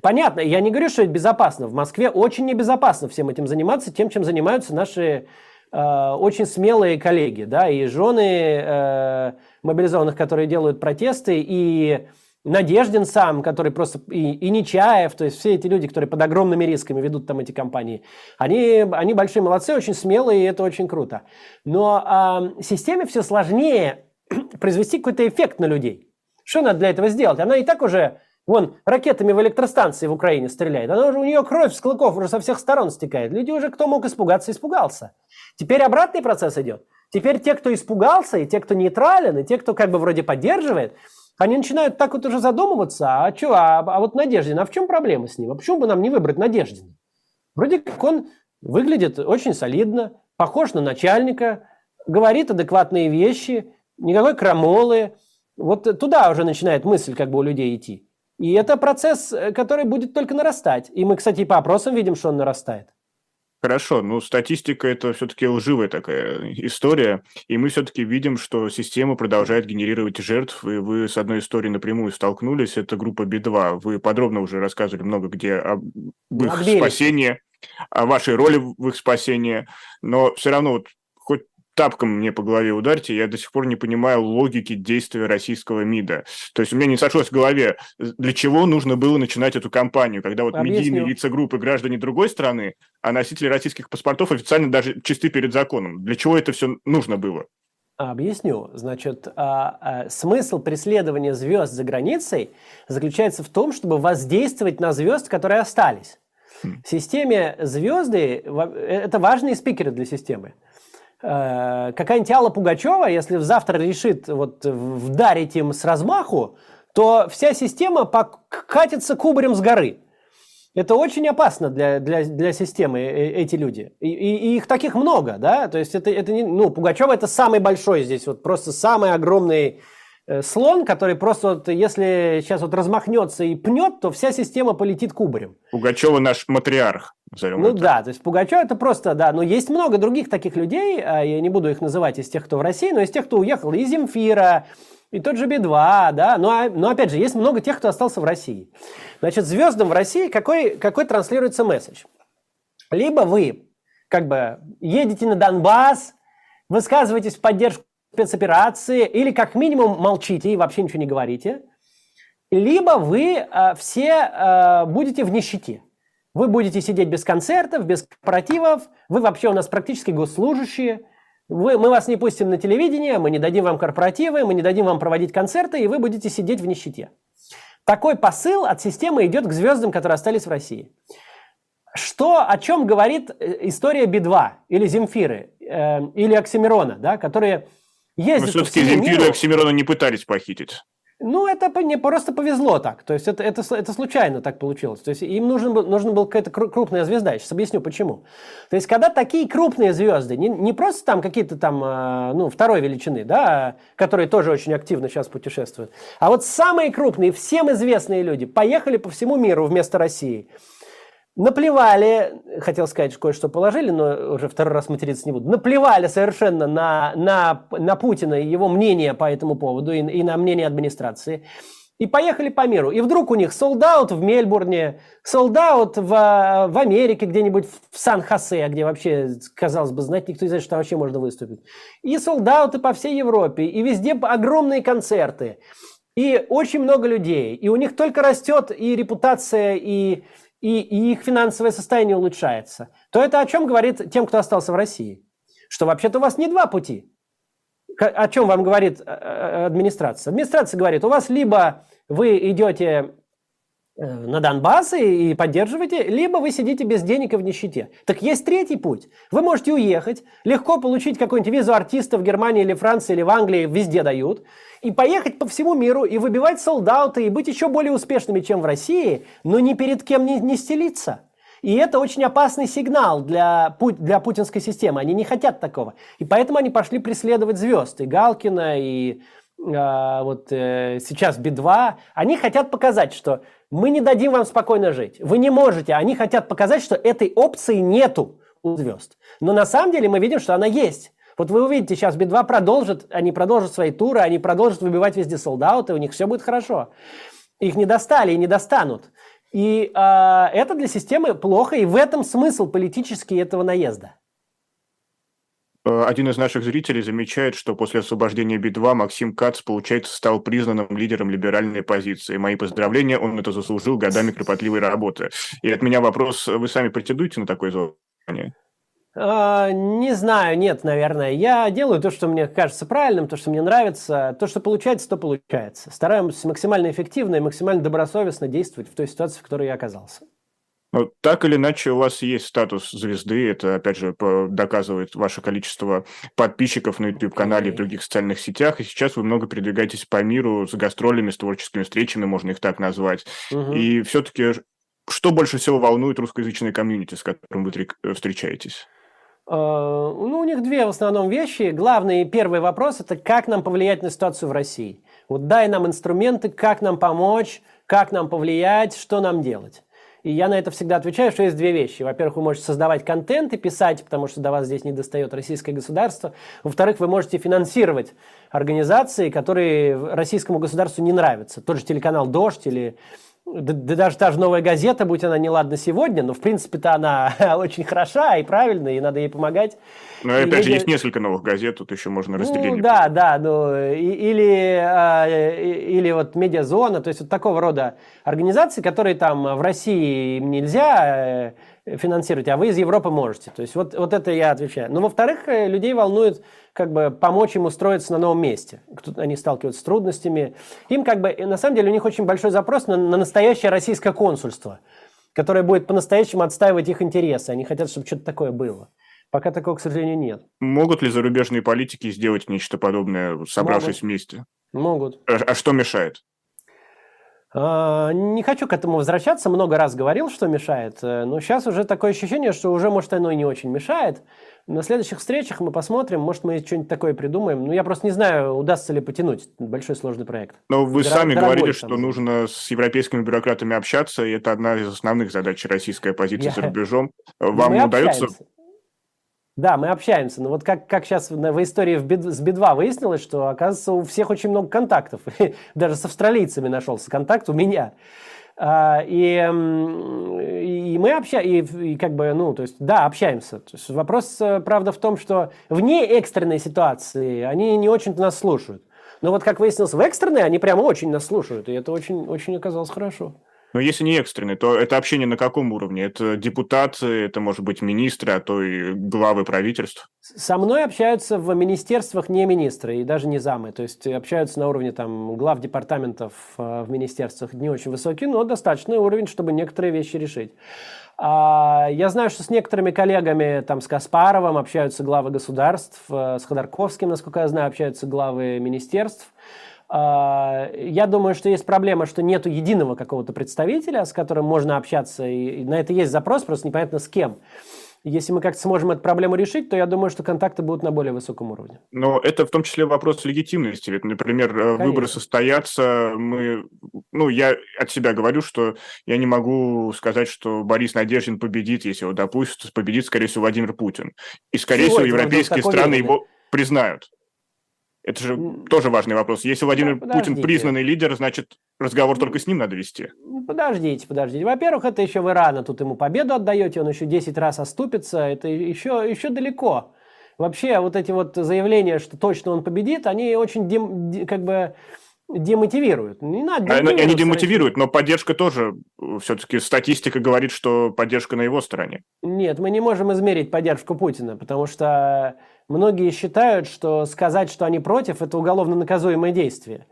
Понятно, я не говорю, что это безопасно. В Москве очень небезопасно всем этим заниматься, тем, чем занимаются наши э, очень смелые коллеги, да, и жены э, мобилизованных, которые делают протесты, и Надеждин сам, который просто, и, и Нечаев, то есть все эти люди, которые под огромными рисками ведут там эти компании, они, они большие молодцы, очень смелые, и это очень круто. Но э, системе все сложнее произвести какой-то эффект на людей. Что надо для этого сделать? Она и так уже Вон, ракетами в электростанции в Украине стреляет. Она уже, у нее кровь с клыков уже со всех сторон стекает. Люди уже, кто мог испугаться, испугался. Теперь обратный процесс идет. Теперь те, кто испугался, и те, кто нейтрален, и те, кто как бы вроде поддерживает, они начинают так вот уже задумываться, а что, а, а вот Надеждин, а в чем проблема с ним? А почему бы нам не выбрать Надеждина? Вроде как он выглядит очень солидно, похож на начальника, говорит адекватные вещи, никакой крамолы. Вот туда уже начинает мысль как бы у людей идти. И это процесс, э, который будет только нарастать. И мы, кстати, по опросам видим, что он нарастает. Хорошо, ну статистика это все-таки лживая такая история, и мы все-таки видим, что система продолжает генерировать жертв, и вы с одной историей напрямую столкнулись, это группа Би-2. Вы подробно уже рассказывали много где об их спасении, о вашей роли в их спасении, но все равно вот тапком мне по голове ударьте, я до сих пор не понимаю логики действия российского МИДа. То есть у меня не сошлось в голове, для чего нужно было начинать эту кампанию, когда вот Объясню. медийные лица группы граждане другой страны, а носители российских паспортов официально даже чисты перед законом. Для чего это все нужно было? Объясню. Значит, а, а, смысл преследования звезд за границей заключается в том, чтобы воздействовать на звезд, которые остались. Хм. В системе звезды э, это важные спикеры для системы. Э, какая-нибудь Алла Пугачева, если завтра решит вот вдарить им с размаху, то вся система катится кубарем с горы. Это очень опасно для, для, для системы, э, эти люди. И, и, и их таких много, да? То есть это, это не... Ну, Пугачева это самый большой здесь, вот просто самый огромный слон, который просто вот, если сейчас вот размахнется и пнет, то вся система полетит кубарем. Пугачева наш матриарх. Ну это. да, то есть Пугачев это просто, да, но есть много других таких людей, а я не буду их называть из тех, кто в России, но из тех, кто уехал, и Земфира, и тот же Би-2, да, но, а, но опять же, есть много тех, кто остался в России. Значит, звездам в России какой, какой транслируется месседж? Либо вы как бы едете на Донбасс, высказываетесь в поддержку спецоперации, или как минимум молчите и вообще ничего не говорите, либо вы э, все э, будете в нищете. Вы будете сидеть без концертов, без корпоративов, вы вообще у нас практически госслужащие, вы, мы вас не пустим на телевидение, мы не дадим вам корпоративы, мы не дадим вам проводить концерты, и вы будете сидеть в нищете. Такой посыл от системы идет к звездам, которые остались в России. Что, о чем говорит э, история Би-2 или Земфиры, э, или Оксимирона, да, которые ездят Но все-таки Земфиру и Оксимирона не пытались похитить. Ну, это мне просто повезло так. То есть это, это, это случайно так получилось. То есть им нужен был, нужна была какая-то крупная звезда. Я сейчас объясню, почему. То есть когда такие крупные звезды, не, не просто там какие-то там, а, ну, второй величины, да, которые тоже очень активно сейчас путешествуют, а вот самые крупные, всем известные люди поехали по всему миру вместо России – наплевали, хотел сказать, что кое-что положили, но уже второй раз материться не буду, наплевали совершенно на, на, на Путина и его мнение по этому поводу и, и на мнение администрации. И поехали по миру. И вдруг у них солдат в Мельбурне, солдат в, в Америке, где-нибудь в Сан-Хосе, где вообще, казалось бы, знать никто не знает, что там вообще можно выступить. И солдаты по всей Европе, и везде огромные концерты. И очень много людей. И у них только растет и репутация, и, и, и их финансовое состояние улучшается, то это о чем говорит тем, кто остался в России? Что вообще-то у вас не два пути. О чем вам говорит э, э, администрация? Администрация говорит, у вас либо вы идете на Донбасс и поддерживаете, либо вы сидите без денег и в нищете. Так есть третий путь. Вы можете уехать, легко получить какую-нибудь визу артиста в Германии или Франции или в Англии, везде дают, и поехать по всему миру и выбивать солдаты, и быть еще более успешными, чем в России, но ни перед кем не, не стелиться. И это очень опасный сигнал для, для путинской системы. Они не хотят такого. И поэтому они пошли преследовать звезд. И Галкина, и э, вот э, сейчас Би-2. Они хотят показать, что мы не дадим вам спокойно жить. Вы не можете. Они хотят показать, что этой опции нету у звезд. Но на самом деле мы видим, что она есть. Вот вы увидите, сейчас Би-2 продолжит, они продолжат свои туры, они продолжат выбивать везде солдаты, у них все будет хорошо. Их не достали и не достанут. И э, это для системы плохо, и в этом смысл политический этого наезда. Э, один из наших зрителей замечает, что после освобождения Би-2 Максим Кац, получается, стал признанным лидером либеральной позиции. Мои поздравления, он это заслужил годами кропотливой работы. И от меня вопрос, вы сами претендуете на такое звание? А, не знаю, нет, наверное. Я делаю то, что мне кажется правильным, то, что мне нравится. То, что получается, то получается. Стараемся максимально эффективно и максимально добросовестно действовать в той ситуации, в которой я оказался. Ну, так или иначе, у вас есть статус звезды. Это, опять же, доказывает ваше количество подписчиков на YouTube-канале и в других социальных сетях. И сейчас вы много передвигаетесь по миру с гастролями, с творческими встречами, можно их так назвать. Угу. И все-таки, что больше всего волнует русскоязычное комьюнити, с которым вы встречаетесь? Э, ну, у них две в основном вещи. Главный первый вопрос – это как нам повлиять на ситуацию в России. Вот дай нам инструменты, как нам помочь, как нам повлиять, что нам делать. И я на это всегда отвечаю, что есть две вещи. Во-первых, вы можете создавать контент и писать, потому что до вас здесь не достает российское государство. Во-вторых, вы можете финансировать организации, которые российскому государству не нравятся. Тот же телеканал «Дождь» или да, да даже та же новая газета, будь она неладна сегодня, но в принципе-то она очень хороша и правильная, и надо ей помогать. Ну, опять медиа... же, есть несколько новых газет, тут еще можно разделение. Ну, да, да, ну, и, или, а, или вот медиазона, то есть вот такого рода организации, которые там в России им нельзя финансировать, а вы из Европы можете. То есть вот, вот это я отвечаю. Но во-вторых, э, людей волнует как бы помочь им устроиться на новом месте. Они сталкиваются с трудностями. Им как бы, на самом деле, у них очень большой запрос на, на настоящее российское консульство, которое будет по-настоящему отстаивать их интересы. Они хотят, чтобы что-то такое было. Пока такого, к сожалению, нет. Могут ли зарубежные политики сделать нечто подобное, собравшись Могут. вместе? Могут. А, а что мешает? А, не хочу к этому возвращаться, много раз говорил, что мешает, э, но сейчас уже такое ощущение, что уже, может, оно и не очень мешает. На следующих встречах мы посмотрим, может, мы что-нибудь такое придумаем. Ну, я просто не знаю, удастся ли потянуть большой сложный проект. Но вы Дор- сами говорили, что нужно с европейскими бюрократами общаться, и это одна из основных задач российской оппозиции я... за рубежом. Ну, Вам мы удается... Общаемся. Да, мы общаемся. Но вот как, как сейчас в истории с Би-2 выяснилось, что, оказывается, у всех очень много контактов. Даже с австралийцами нашелся контакт у меня. А, и, и мы общаемся, и, и как бы, ну, то есть, да, общаемся. То есть вопрос, э, правда, в том, что вне экстренной ситуации они не очень нас слушают. Но вот, как выяснилось, в экстренной они прямо очень нас слушают, и это очень, очень оказалось хорошо. Но если не экстренный, то это общение на каком уровне? Это депутаты, это может быть министры, а то и главы правительств? Со мной общаются в министерствах не министры и даже не замы. То есть общаются на уровне там, глав департаментов э, в министерствах не очень высокий, но достаточный уровень, чтобы некоторые вещи решить. А, я знаю, что с некоторыми коллегами, там, с Каспаровым общаются главы государств, э, с Ходорковским, насколько я знаю, общаются главы министерств. А, я думаю, что есть проблема, что нет единого какого-то представителя, с которым можно общаться, и на это есть запрос, просто непонятно с кем. Если мы как-то сможем эту проблему решить, то я думаю, что контакты будут на более высоком уровне. Но это в том числе вопрос легитимности. Ведь, например, э, Конечно. выборы состоятся, мы, ну, я от себя говорю, что я не могу сказать, что Борис Надеждин победит, если его допустят, победит, скорее всего, Владимир Путин. И, скорее Сегодня всего, европейские страны его признают. Это же тоже важный вопрос. Если Владимир да, Путин признанный лидер, значит, разговор только с ним надо вести. Ну, подождите, подождите. Во-первых, это еще вы рано тут ему победу отдаете, он еще 10 раз оступится, это еще, еще далеко. Вообще, вот эти вот заявления, что точно он победит, они очень, как бы, демотивируют. Не надо а, Они демотивируют, но поддержка тоже, э, все-таки статистика говорит, что поддержка на его стороне. Нет, мы не можем измерить поддержку Путина, потому что многие считают, что сказать, что они против, это уголовно наказуемое действие.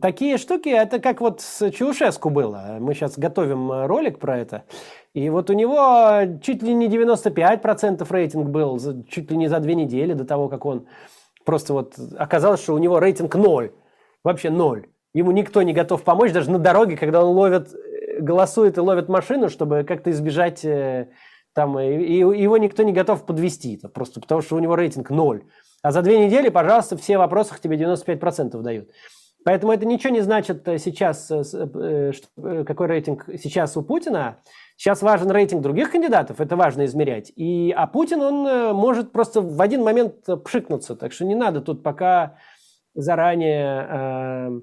Такие штуки, это как вот с Чаушеску было. Мы сейчас готовим э, ролик про это. И вот у него чуть ли не 95% рейтинг был, чуть ли не за две недели до того, как он просто вот оказалось, что у него рейтинг ноль. Вообще ноль. Ему никто не готов помочь, даже на дороге, когда он ловит, э, голосует и ловит машину, чтобы как-то избежать э, там, и, и его никто не готов подвести, просто потому что у него рейтинг ноль. А за две недели, пожалуйста, все вопросы тебе 95% дают. Поэтому это ничего не значит э, сейчас, какой рейтинг сейчас у Путина. Сейчас важен рейтинг других кандидатов, это важно измерять. И, а Путин, он может просто в один момент пшикнуться. Так что не надо тут пока заранее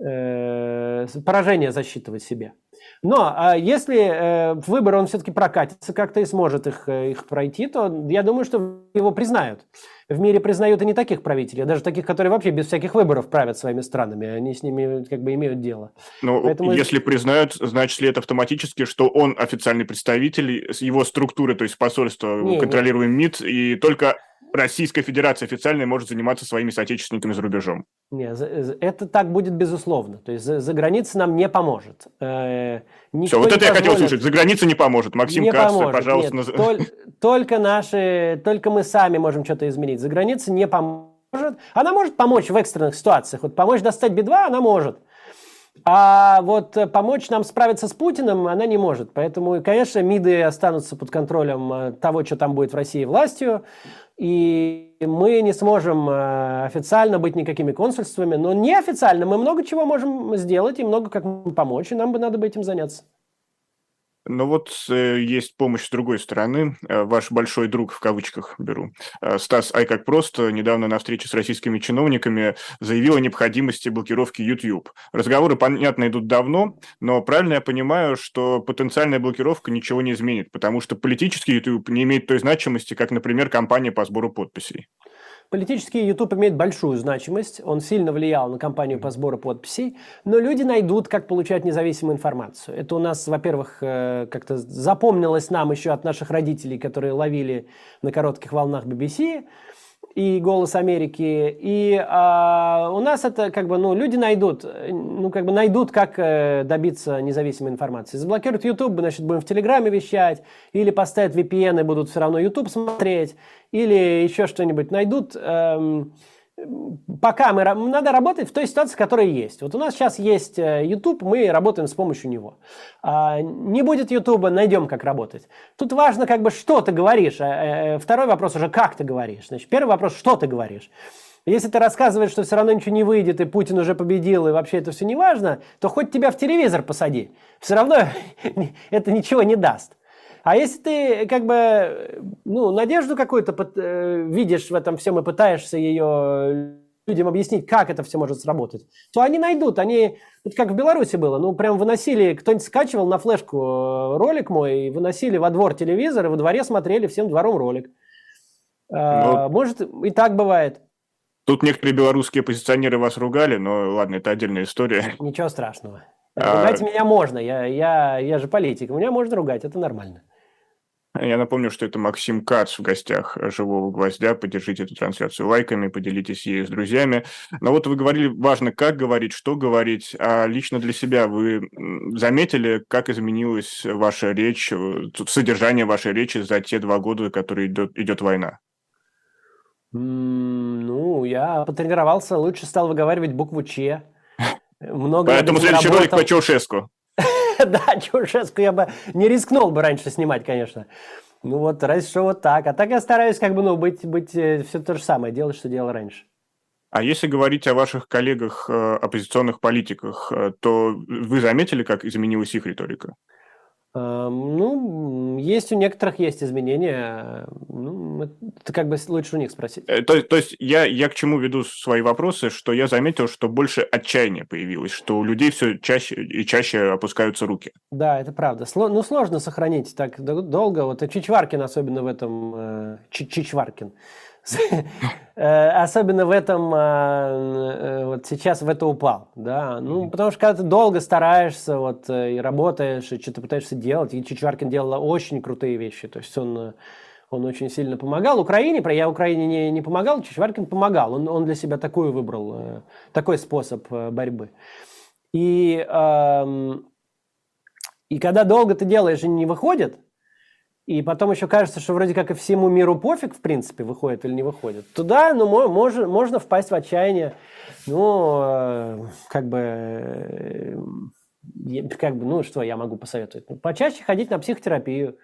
э, э, поражение засчитывать себе. Но а если э, выбор он все-таки прокатится как-то и сможет их, э, их пройти, то я думаю, что его признают. В мире признают и не таких правителей, а даже таких, которые вообще без всяких выборов правят своими странами. Они с ними как бы имеют дело. Ну, Поэтому... если признают, значит ли это автоматически, что он официальный представитель, его структуры, то есть посольство, не, контролируем не. МИД, и только Российская Федерация официально может заниматься своими соотечественниками за рубежом. Нет, это так будет безусловно. То есть за, за границей нам не поможет. Э, Все, вот это позволит... я хотел услышать. За границей не поможет. Максим не Кац, пожалуйста. Нет, тол- только наши, только мы сами можем что-то изменить. За границей не поможет. Она может помочь в экстренных ситуациях. Вот помочь достать Би-2 она может. А вот помочь нам справиться с Путиным она не может. Поэтому, конечно, МИДы останутся под контролем э, того, что там будет в России властью и мы не сможем э, официально быть никакими консульствами, но неофициально мы много чего можем сделать и много как помочь, и нам бы надо бы этим заняться. Но вот э, есть помощь с другой стороны. Э, ваш большой друг, в кавычках беру, э, Стас Ай как просто недавно на встрече с российскими чиновниками заявил о необходимости блокировки YouTube. Разговоры, понятно, идут давно, но правильно я понимаю, что потенциальная блокировка ничего не изменит, потому что политический YouTube не имеет той значимости, как, например, кампания по сбору подписей. Политический YouTube имеет большую значимость, он сильно влиял на кампанию по сбору подписей, но люди найдут, как получать независимую информацию. Это у нас, во-первых, э, как-то запомнилось нам еще от наших родителей, которые ловили на коротких волнах BBC, и «Голос Америки». И а, у нас это как бы, ну, люди найдут, ну, как бы найдут, как э, добиться независимой информации. Заблокируют YouTube, значит, будем в Телеграме вещать, или поставят VPN и будут все равно YouTube смотреть, или еще что-нибудь найдут. Эм, пока мы надо работать в той ситуации, которая есть. Вот у нас сейчас есть э, YouTube, мы работаем с помощью него. А, не будет YouTube, найдем, как работать. Тут важно, как бы, что ты говоришь. А, второй вопрос уже, как ты говоришь. Значит, первый вопрос, что ты говоришь. Если ты рассказываешь, что все равно ничего не выйдет, и Путин уже победил, и вообще это все не важно, то хоть тебя в телевизор посади. Все равно это ничего не даст. А если ты как бы ну, надежду какую-то э, видишь в этом всем и пытаешься ее людям объяснить, как это все может сработать, то они найдут. Они, вот как в Беларуси было, ну прям выносили, кто-нибудь скачивал на флешку э, ролик мой, и выносили во двор телевизор, и во дворе смотрели всем двором ролик. А, ну, Может, и так бывает. Тут некоторые белорусские оппозиционеры вас ругали, но ладно, это отдельная история. Ничего страшного. А, ругать а... меня можно, я, я, я же политик, меня можно ругать, это нормально. Я напомню, что это Максим Кац в гостях «Живого гвоздя». Поддержите эту трансляцию лайками, поделитесь ею с друзьями. Но вот вы говорили, важно, как говорить, что говорить. А лично для себя вы заметили, как изменилась ваша речь, э, содержание вашей речи за те два года, которые идет, идет война? Ну, я потренировался, лучше стал выговаривать букву «Ч». Много Поэтому следующий ролик по Чаушеску. да, Чаушеску я бы не рискнул бы раньше снимать, конечно. Ну вот, разве что вот так. А так я стараюсь как бы, ну, быть, быть э, все то же самое, делать, что делал раньше. А если говорить о ваших коллегах, э, оппозиционных политиках, э, то вы заметили, как изменилась их риторика? Ну, есть у некоторых есть изменения. Ну, это как бы лучше у них спросить. Э, то, то есть я, я к чему веду свои вопросы, что я заметил, что больше отчаяния появилось, что у людей все чаще и чаще опускаются руки. Да, это правда. Сло, ну, сложно сохранить так долго. Вот Чичваркин особенно в этом, э, Чичваркин, особенно в этом, э, вот сейчас в это упал, да, ну, потому что когда ты долго стараешься, вот, и работаешь, и что-то пытаешься делать, и Чичваркин делал очень крутые вещи, то есть он, он очень сильно помогал Украине, я Украине не, не помогал, Чичваркин помогал, он, он для себя такой выбрал, такой способ борьбы. И, эм, и когда долго ты делаешь и не выходит, и потом еще кажется, что вроде как и всему миру пофиг, в принципе, выходит или не выходит, то да, ну, можно, можно впасть в отчаяние. Ну, как бы, э, как бы, ну, что я могу посоветовать? Ну, почаще ходить на психотерапию.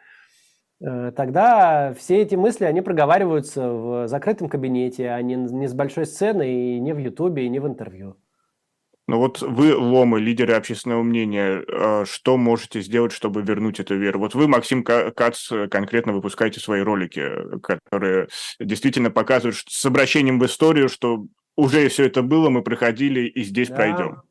Э, тогда все эти мысли, они проговариваются в закрытом кабинете, а не, не с большой сцены, и не в Ютубе, и не в интервью. Ну вот вы, ломы, лидеры общественного мнения, а, что можете сделать, чтобы вернуть эту веру? Вот вы, Максим Кац, конкретно выпускаете свои ролики, которые действительно показывают с обращением в историю, что уже все это было, мы проходили и здесь да. пройдем.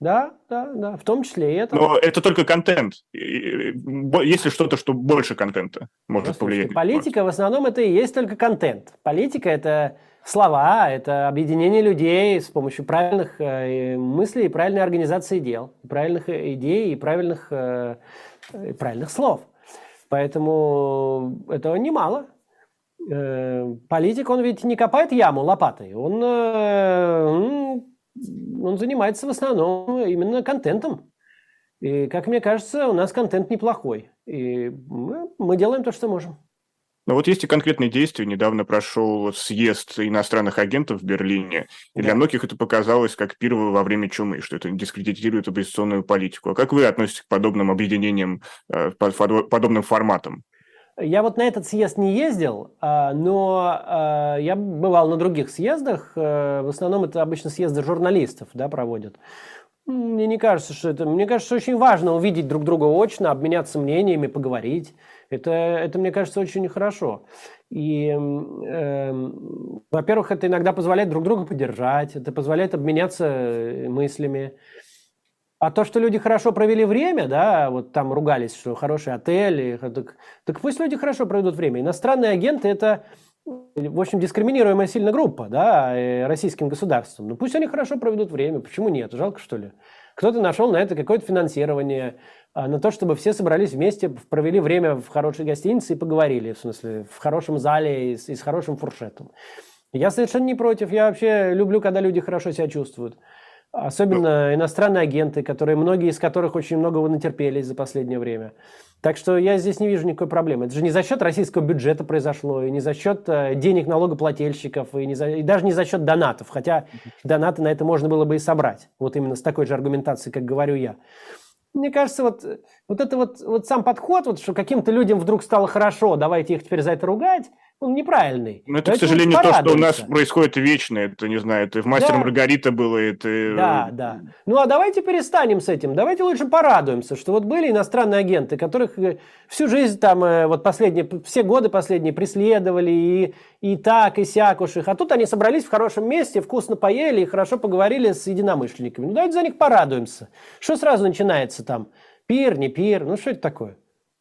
Да, да, да, в том числе и это. Но это только контент. Если что-то, что больше контента может ну, повлиять. Политика в основном это и есть только контент. Политика это слова, это объединение людей с помощью правильных э, мыслей правильной организации дел, правильных э, идей и правильных, э, правильных слов. Поэтому этого немало. Политик, он ведь не копает яму лопатой, он, он занимается в основном именно контентом. И, как мне кажется, у нас контент неплохой. И мы делаем то, что можем. Но вот есть и конкретные действия. Недавно прошел съезд иностранных агентов в Берлине, и для многих это показалось как пир во время чумы, что это дискредитирует оппозиционную политику. А как вы относитесь к подобным объединениям, э, подобным форматам? Я вот на этот съезд не ездил, а, но а, я бывал на других съездах. Э, в основном это обычно съезды журналистов да, проводят. Мне не кажется, что это... Мне кажется, очень важно увидеть друг друга очно, обменяться мнениями, поговорить. Это, это мне кажется, очень хорошо. И, э, во-первых, это иногда позволяет друг друга поддержать, это позволяет обменяться э, мыслями. А то, что люди хорошо провели время, да, вот там ругались, что хороший отель, так, так пусть люди хорошо проведут время. Иностранные агенты – это, в общем, дискриминируемая сильно группа, да, э, российским государством. Ну пусть они хорошо проведут время, почему нет, жалко что ли? Кто-то нашел на это какое-то финансирование, на то, чтобы все собрались вместе, провели время в хорошей гостинице и поговорили, в смысле, в хорошем зале и с, и с хорошим фуршетом. Я совершенно не против. Я вообще люблю, когда люди хорошо себя чувствуют. Особенно иностранные агенты, которые, многие из которых очень многого натерпелись за последнее время. Так что я здесь не вижу никакой проблемы. Это же не за счет российского бюджета произошло, и не за счет э, денег налогоплательщиков, и, не за, и даже не за счет донатов. Хотя донаты на это можно было бы и собрать. Вот именно с такой же аргументацией, как говорю я. Мне кажется, вот, вот это вот, вот сам подход, вот, что каким-то людям вдруг стало хорошо, давайте их теперь за это ругать, он неправильный. Ну, это, к сожалению, то, что у нас происходит вечно. Это, не знаю, это в «Мастер да. Маргарита» было, это... Э, да, да. Ну, а давайте перестанем с этим. Давайте лучше порадуемся, что вот были иностранные агенты, которых э, всю жизнь там, э, вот последние, все годы последние преследовали, и, и так, и сяк уж их. А тут они собрались в хорошем месте, вкусно поели и хорошо поговорили с единомышленниками. Ну, давайте за них порадуемся. Что сразу начинается там? Пир, не пир? Ну, что это такое?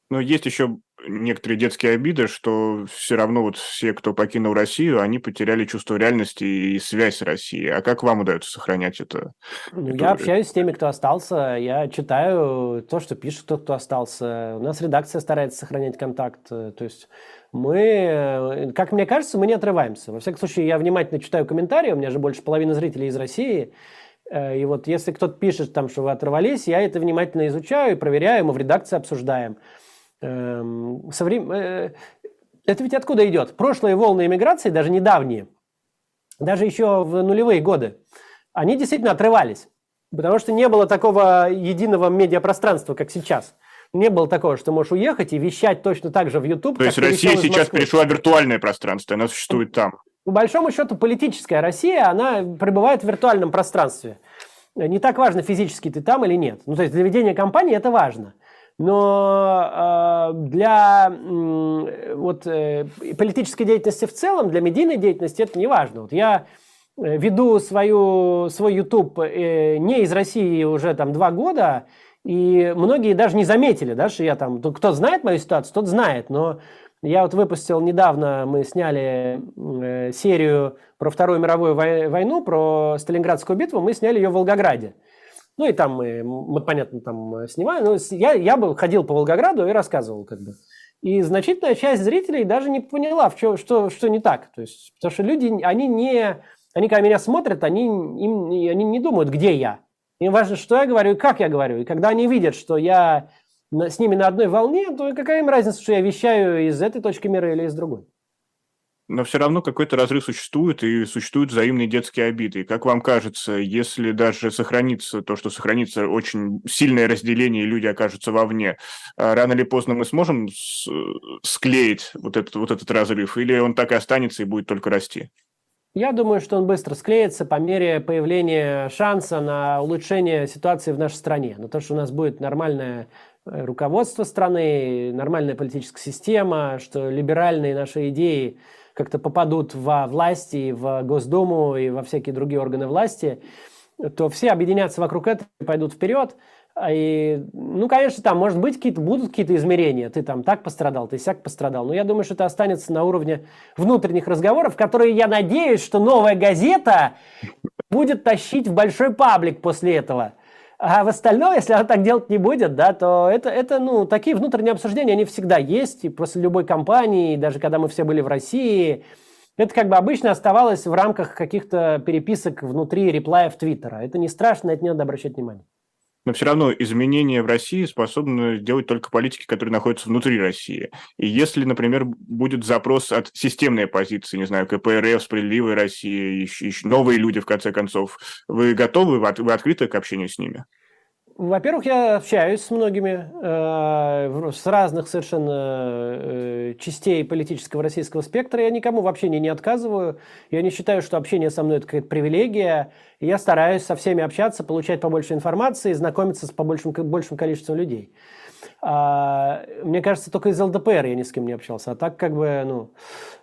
Но есть еще некоторые детские обиды, что все равно вот все, кто покинул Россию, они потеряли чувство реальности и связь с Россией. А как вам удается сохранять это? Ну, это... Я общаюсь с теми, кто остался, я читаю то, что пишет тот, кто остался. У нас редакция старается сохранять контакт. То есть мы, как мне кажется, мы не отрываемся. Во всяком случае, я внимательно читаю комментарии, у меня же больше половины зрителей из России. Э, и вот если кто-то пишет там, что вы оторвались, я это внимательно изучаю и проверяю, мы в редакции обсуждаем. Эм. Э, это ведь откуда идет? Прошлые волны иммиграции, даже недавние, даже еще в нулевые годы, они действительно отрывались. Потому что не было такого единого медиапространства, как сейчас. Не было такого, что можешь уехать и вещать точно так же в YouTube. То есть Россия сейчас перешла в виртуальное пространство, она существует там. По большому счету, политическая Россия, она пребывает в виртуальном пространстве. Не так важно, физически ты там или нет. Ну, то есть для ведения кампании это важно но э, для э, вот, э, политической деятельности в целом, для медийной деятельности это не важно. Вот я э, веду свою, свой YouTube э, не из России уже там два года, и многие даже не заметили, да, что я там, кто знает мою ситуацию, тот знает, но Я вот выпустил недавно, мы сняли э, серию про Вторую мировую войну, про Сталинградскую битву, мы сняли ее в Волгограде. Ну и там мы, мы понятно, там снимали. Но я, я бы ходил по Волгограду и рассказывал как бы. И значительная часть зрителей даже не поняла, в чё, что, что не так. То есть, потому что люди, они не... Они, когда меня смотрят, они, им, они не думают, где я. Им важно, что я говорю и как я говорю. И когда они видят, что я с ними на одной волне, то какая им разница, что я вещаю из этой точки мира или из другой? но все равно какой-то разрыв существует, и существуют взаимные детские обиды. И как вам кажется, если даже сохранится то, что сохранится очень сильное разделение, и люди окажутся вовне, а рано или поздно мы сможем склеить вот этот, вот этот разрыв, или он так и останется и будет только расти? Я думаю, что он быстро склеится по мере появления шанса на улучшение ситуации в нашей стране. На то, что у нас будет нормальное э, руководство страны, нормальная политическая система, что либеральные наши идеи как-то попадут во власти, в Госдуму и во всякие другие органы власти, то все объединятся вокруг этого и пойдут вперед. И, ну, конечно, там, может быть, какие-то будут какие-то измерения. Ты там так пострадал, ты сяк пострадал. Но я думаю, что это останется на уровне внутренних разговоров, которые, я надеюсь, что новая газета будет тащить в большой паблик после этого. А в остальном, если она так делать не будет, да, то это, это, ну, такие внутренние обсуждения, они всегда есть, и после любой кампании, даже когда мы все были в России, это как бы обычно оставалось в рамках каких-то переписок внутри реплаев Твиттера. Это не страшно, это не надо обращать внимание но все равно изменения в России способны делать только политики, которые находятся внутри России. И если, например, будет запрос от системной оппозиции, не знаю, КПРФ, Справедливой России, еще, еще новые люди, в конце концов, вы готовы, вы открыты к общению с ними? Во-первых, я общаюсь с многими, э, с разных совершенно э, частей политического российского спектра. Я никому в общении не отказываю. Я не считаю, что общение со мной – это какая-то привилегия. Я стараюсь со всеми общаться, получать побольше информации, знакомиться с побольшим, большим количеством людей. А, мне кажется, только из ЛДПР я ни с кем не общался. А так как бы, ну...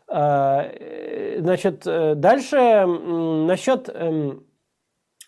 А, значит, э, дальше насчет эм,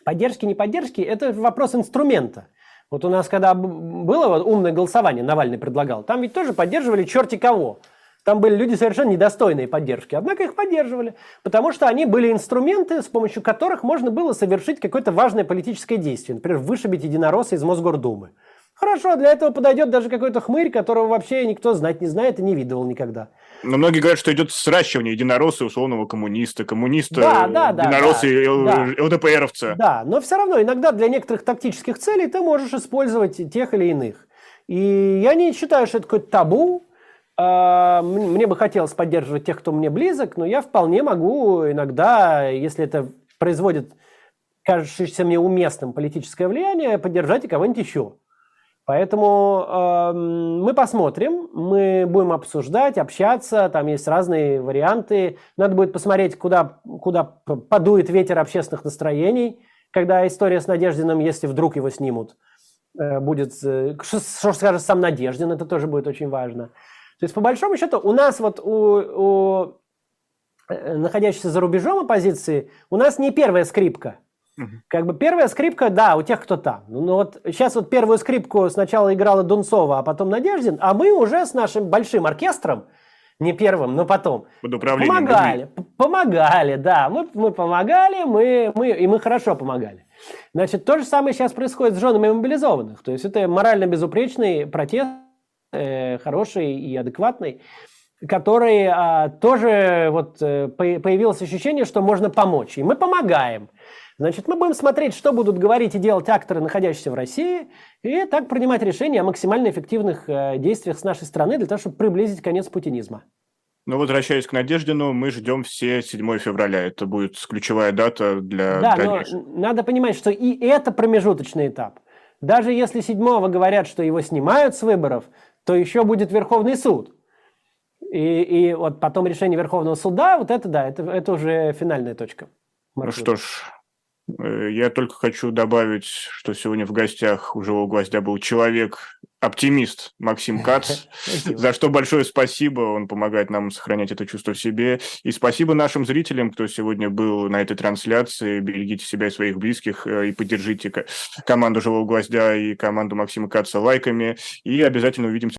поддержки, не поддержки – это вопрос инструмента. Вот у нас, когда было вот умное голосование, Навальный предлагал, там ведь тоже поддерживали черти кого. Там были люди совершенно недостойные поддержки, однако их поддерживали, потому что они были инструменты, с помощью которых можно было совершить какое-то важное политическое действие, например, вышибить единоросса из Мосгордумы. Хорошо, для этого подойдет даже какой-то хмырь, которого вообще никто знать не знает и не видывал никогда. Но многие говорят, что идет сращивание единоросса условного коммуниста, коммуниста, да, да, да, единоросса да, и да. ЛДПРовца. Да, но все равно иногда для некоторых тактических целей ты можешь использовать тех или иных. И я не считаю, что это какое-то табу. А, мне бы хотелось поддерживать тех, кто мне близок, но я вполне могу иногда, если это производит кажущееся мне уместным политическое влияние, поддержать и кого-нибудь еще. Поэтому э, мы посмотрим, мы будем обсуждать, общаться, там есть разные варианты. Надо будет посмотреть, куда, куда подует ветер общественных настроений, когда история с Надеждиным, если вдруг его снимут, э, будет... Э, что, что скажет сам Надеждин, это тоже будет очень важно. То есть, по большому счету, у нас вот у, у э, находящейся за рубежом оппозиции, у нас не первая скрипка – как бы первая скрипка, да, у тех, кто там. Ну, ну вот сейчас вот первую скрипку сначала играла Дунцова, а потом Надеждин, а мы уже с нашим большим оркестром, не первым, но потом, помогали, помогали, да, мы, мы помогали, мы, мы, и мы хорошо помогали. Значит, то же самое сейчас происходит с женами мобилизованных. То есть это морально безупречный протест, э, хороший и адекватный который а, тоже вот э, появилось ощущение, что можно помочь. И мы помогаем. Значит, мы будем смотреть, что будут говорить и делать акторы, находящиеся в России, и так принимать решения о максимально эффективных э, действиях с нашей стороны для того, чтобы приблизить конец путинизма. Ну, возвращаясь к Надеждину, мы ждем все 7 февраля. Это будет ключевая дата для Да, дальнейшего. но надо понимать, что и это промежуточный этап. Даже если 7 говорят, что его снимают с выборов, то еще будет Верховный суд. И, и вот потом решение Верховного суда, вот это да, это, это уже финальная точка. Маршрута. Ну что ж, я только хочу добавить, что сегодня в гостях у живого гвоздя был человек, оптимист Максим Кац, за что большое спасибо, он помогает нам сохранять это чувство в себе. И спасибо нашим зрителям, кто сегодня был на этой трансляции. Берегите себя и своих близких э, и поддержите команду живого гвоздя и команду Максима Каца лайками. И обязательно увидимся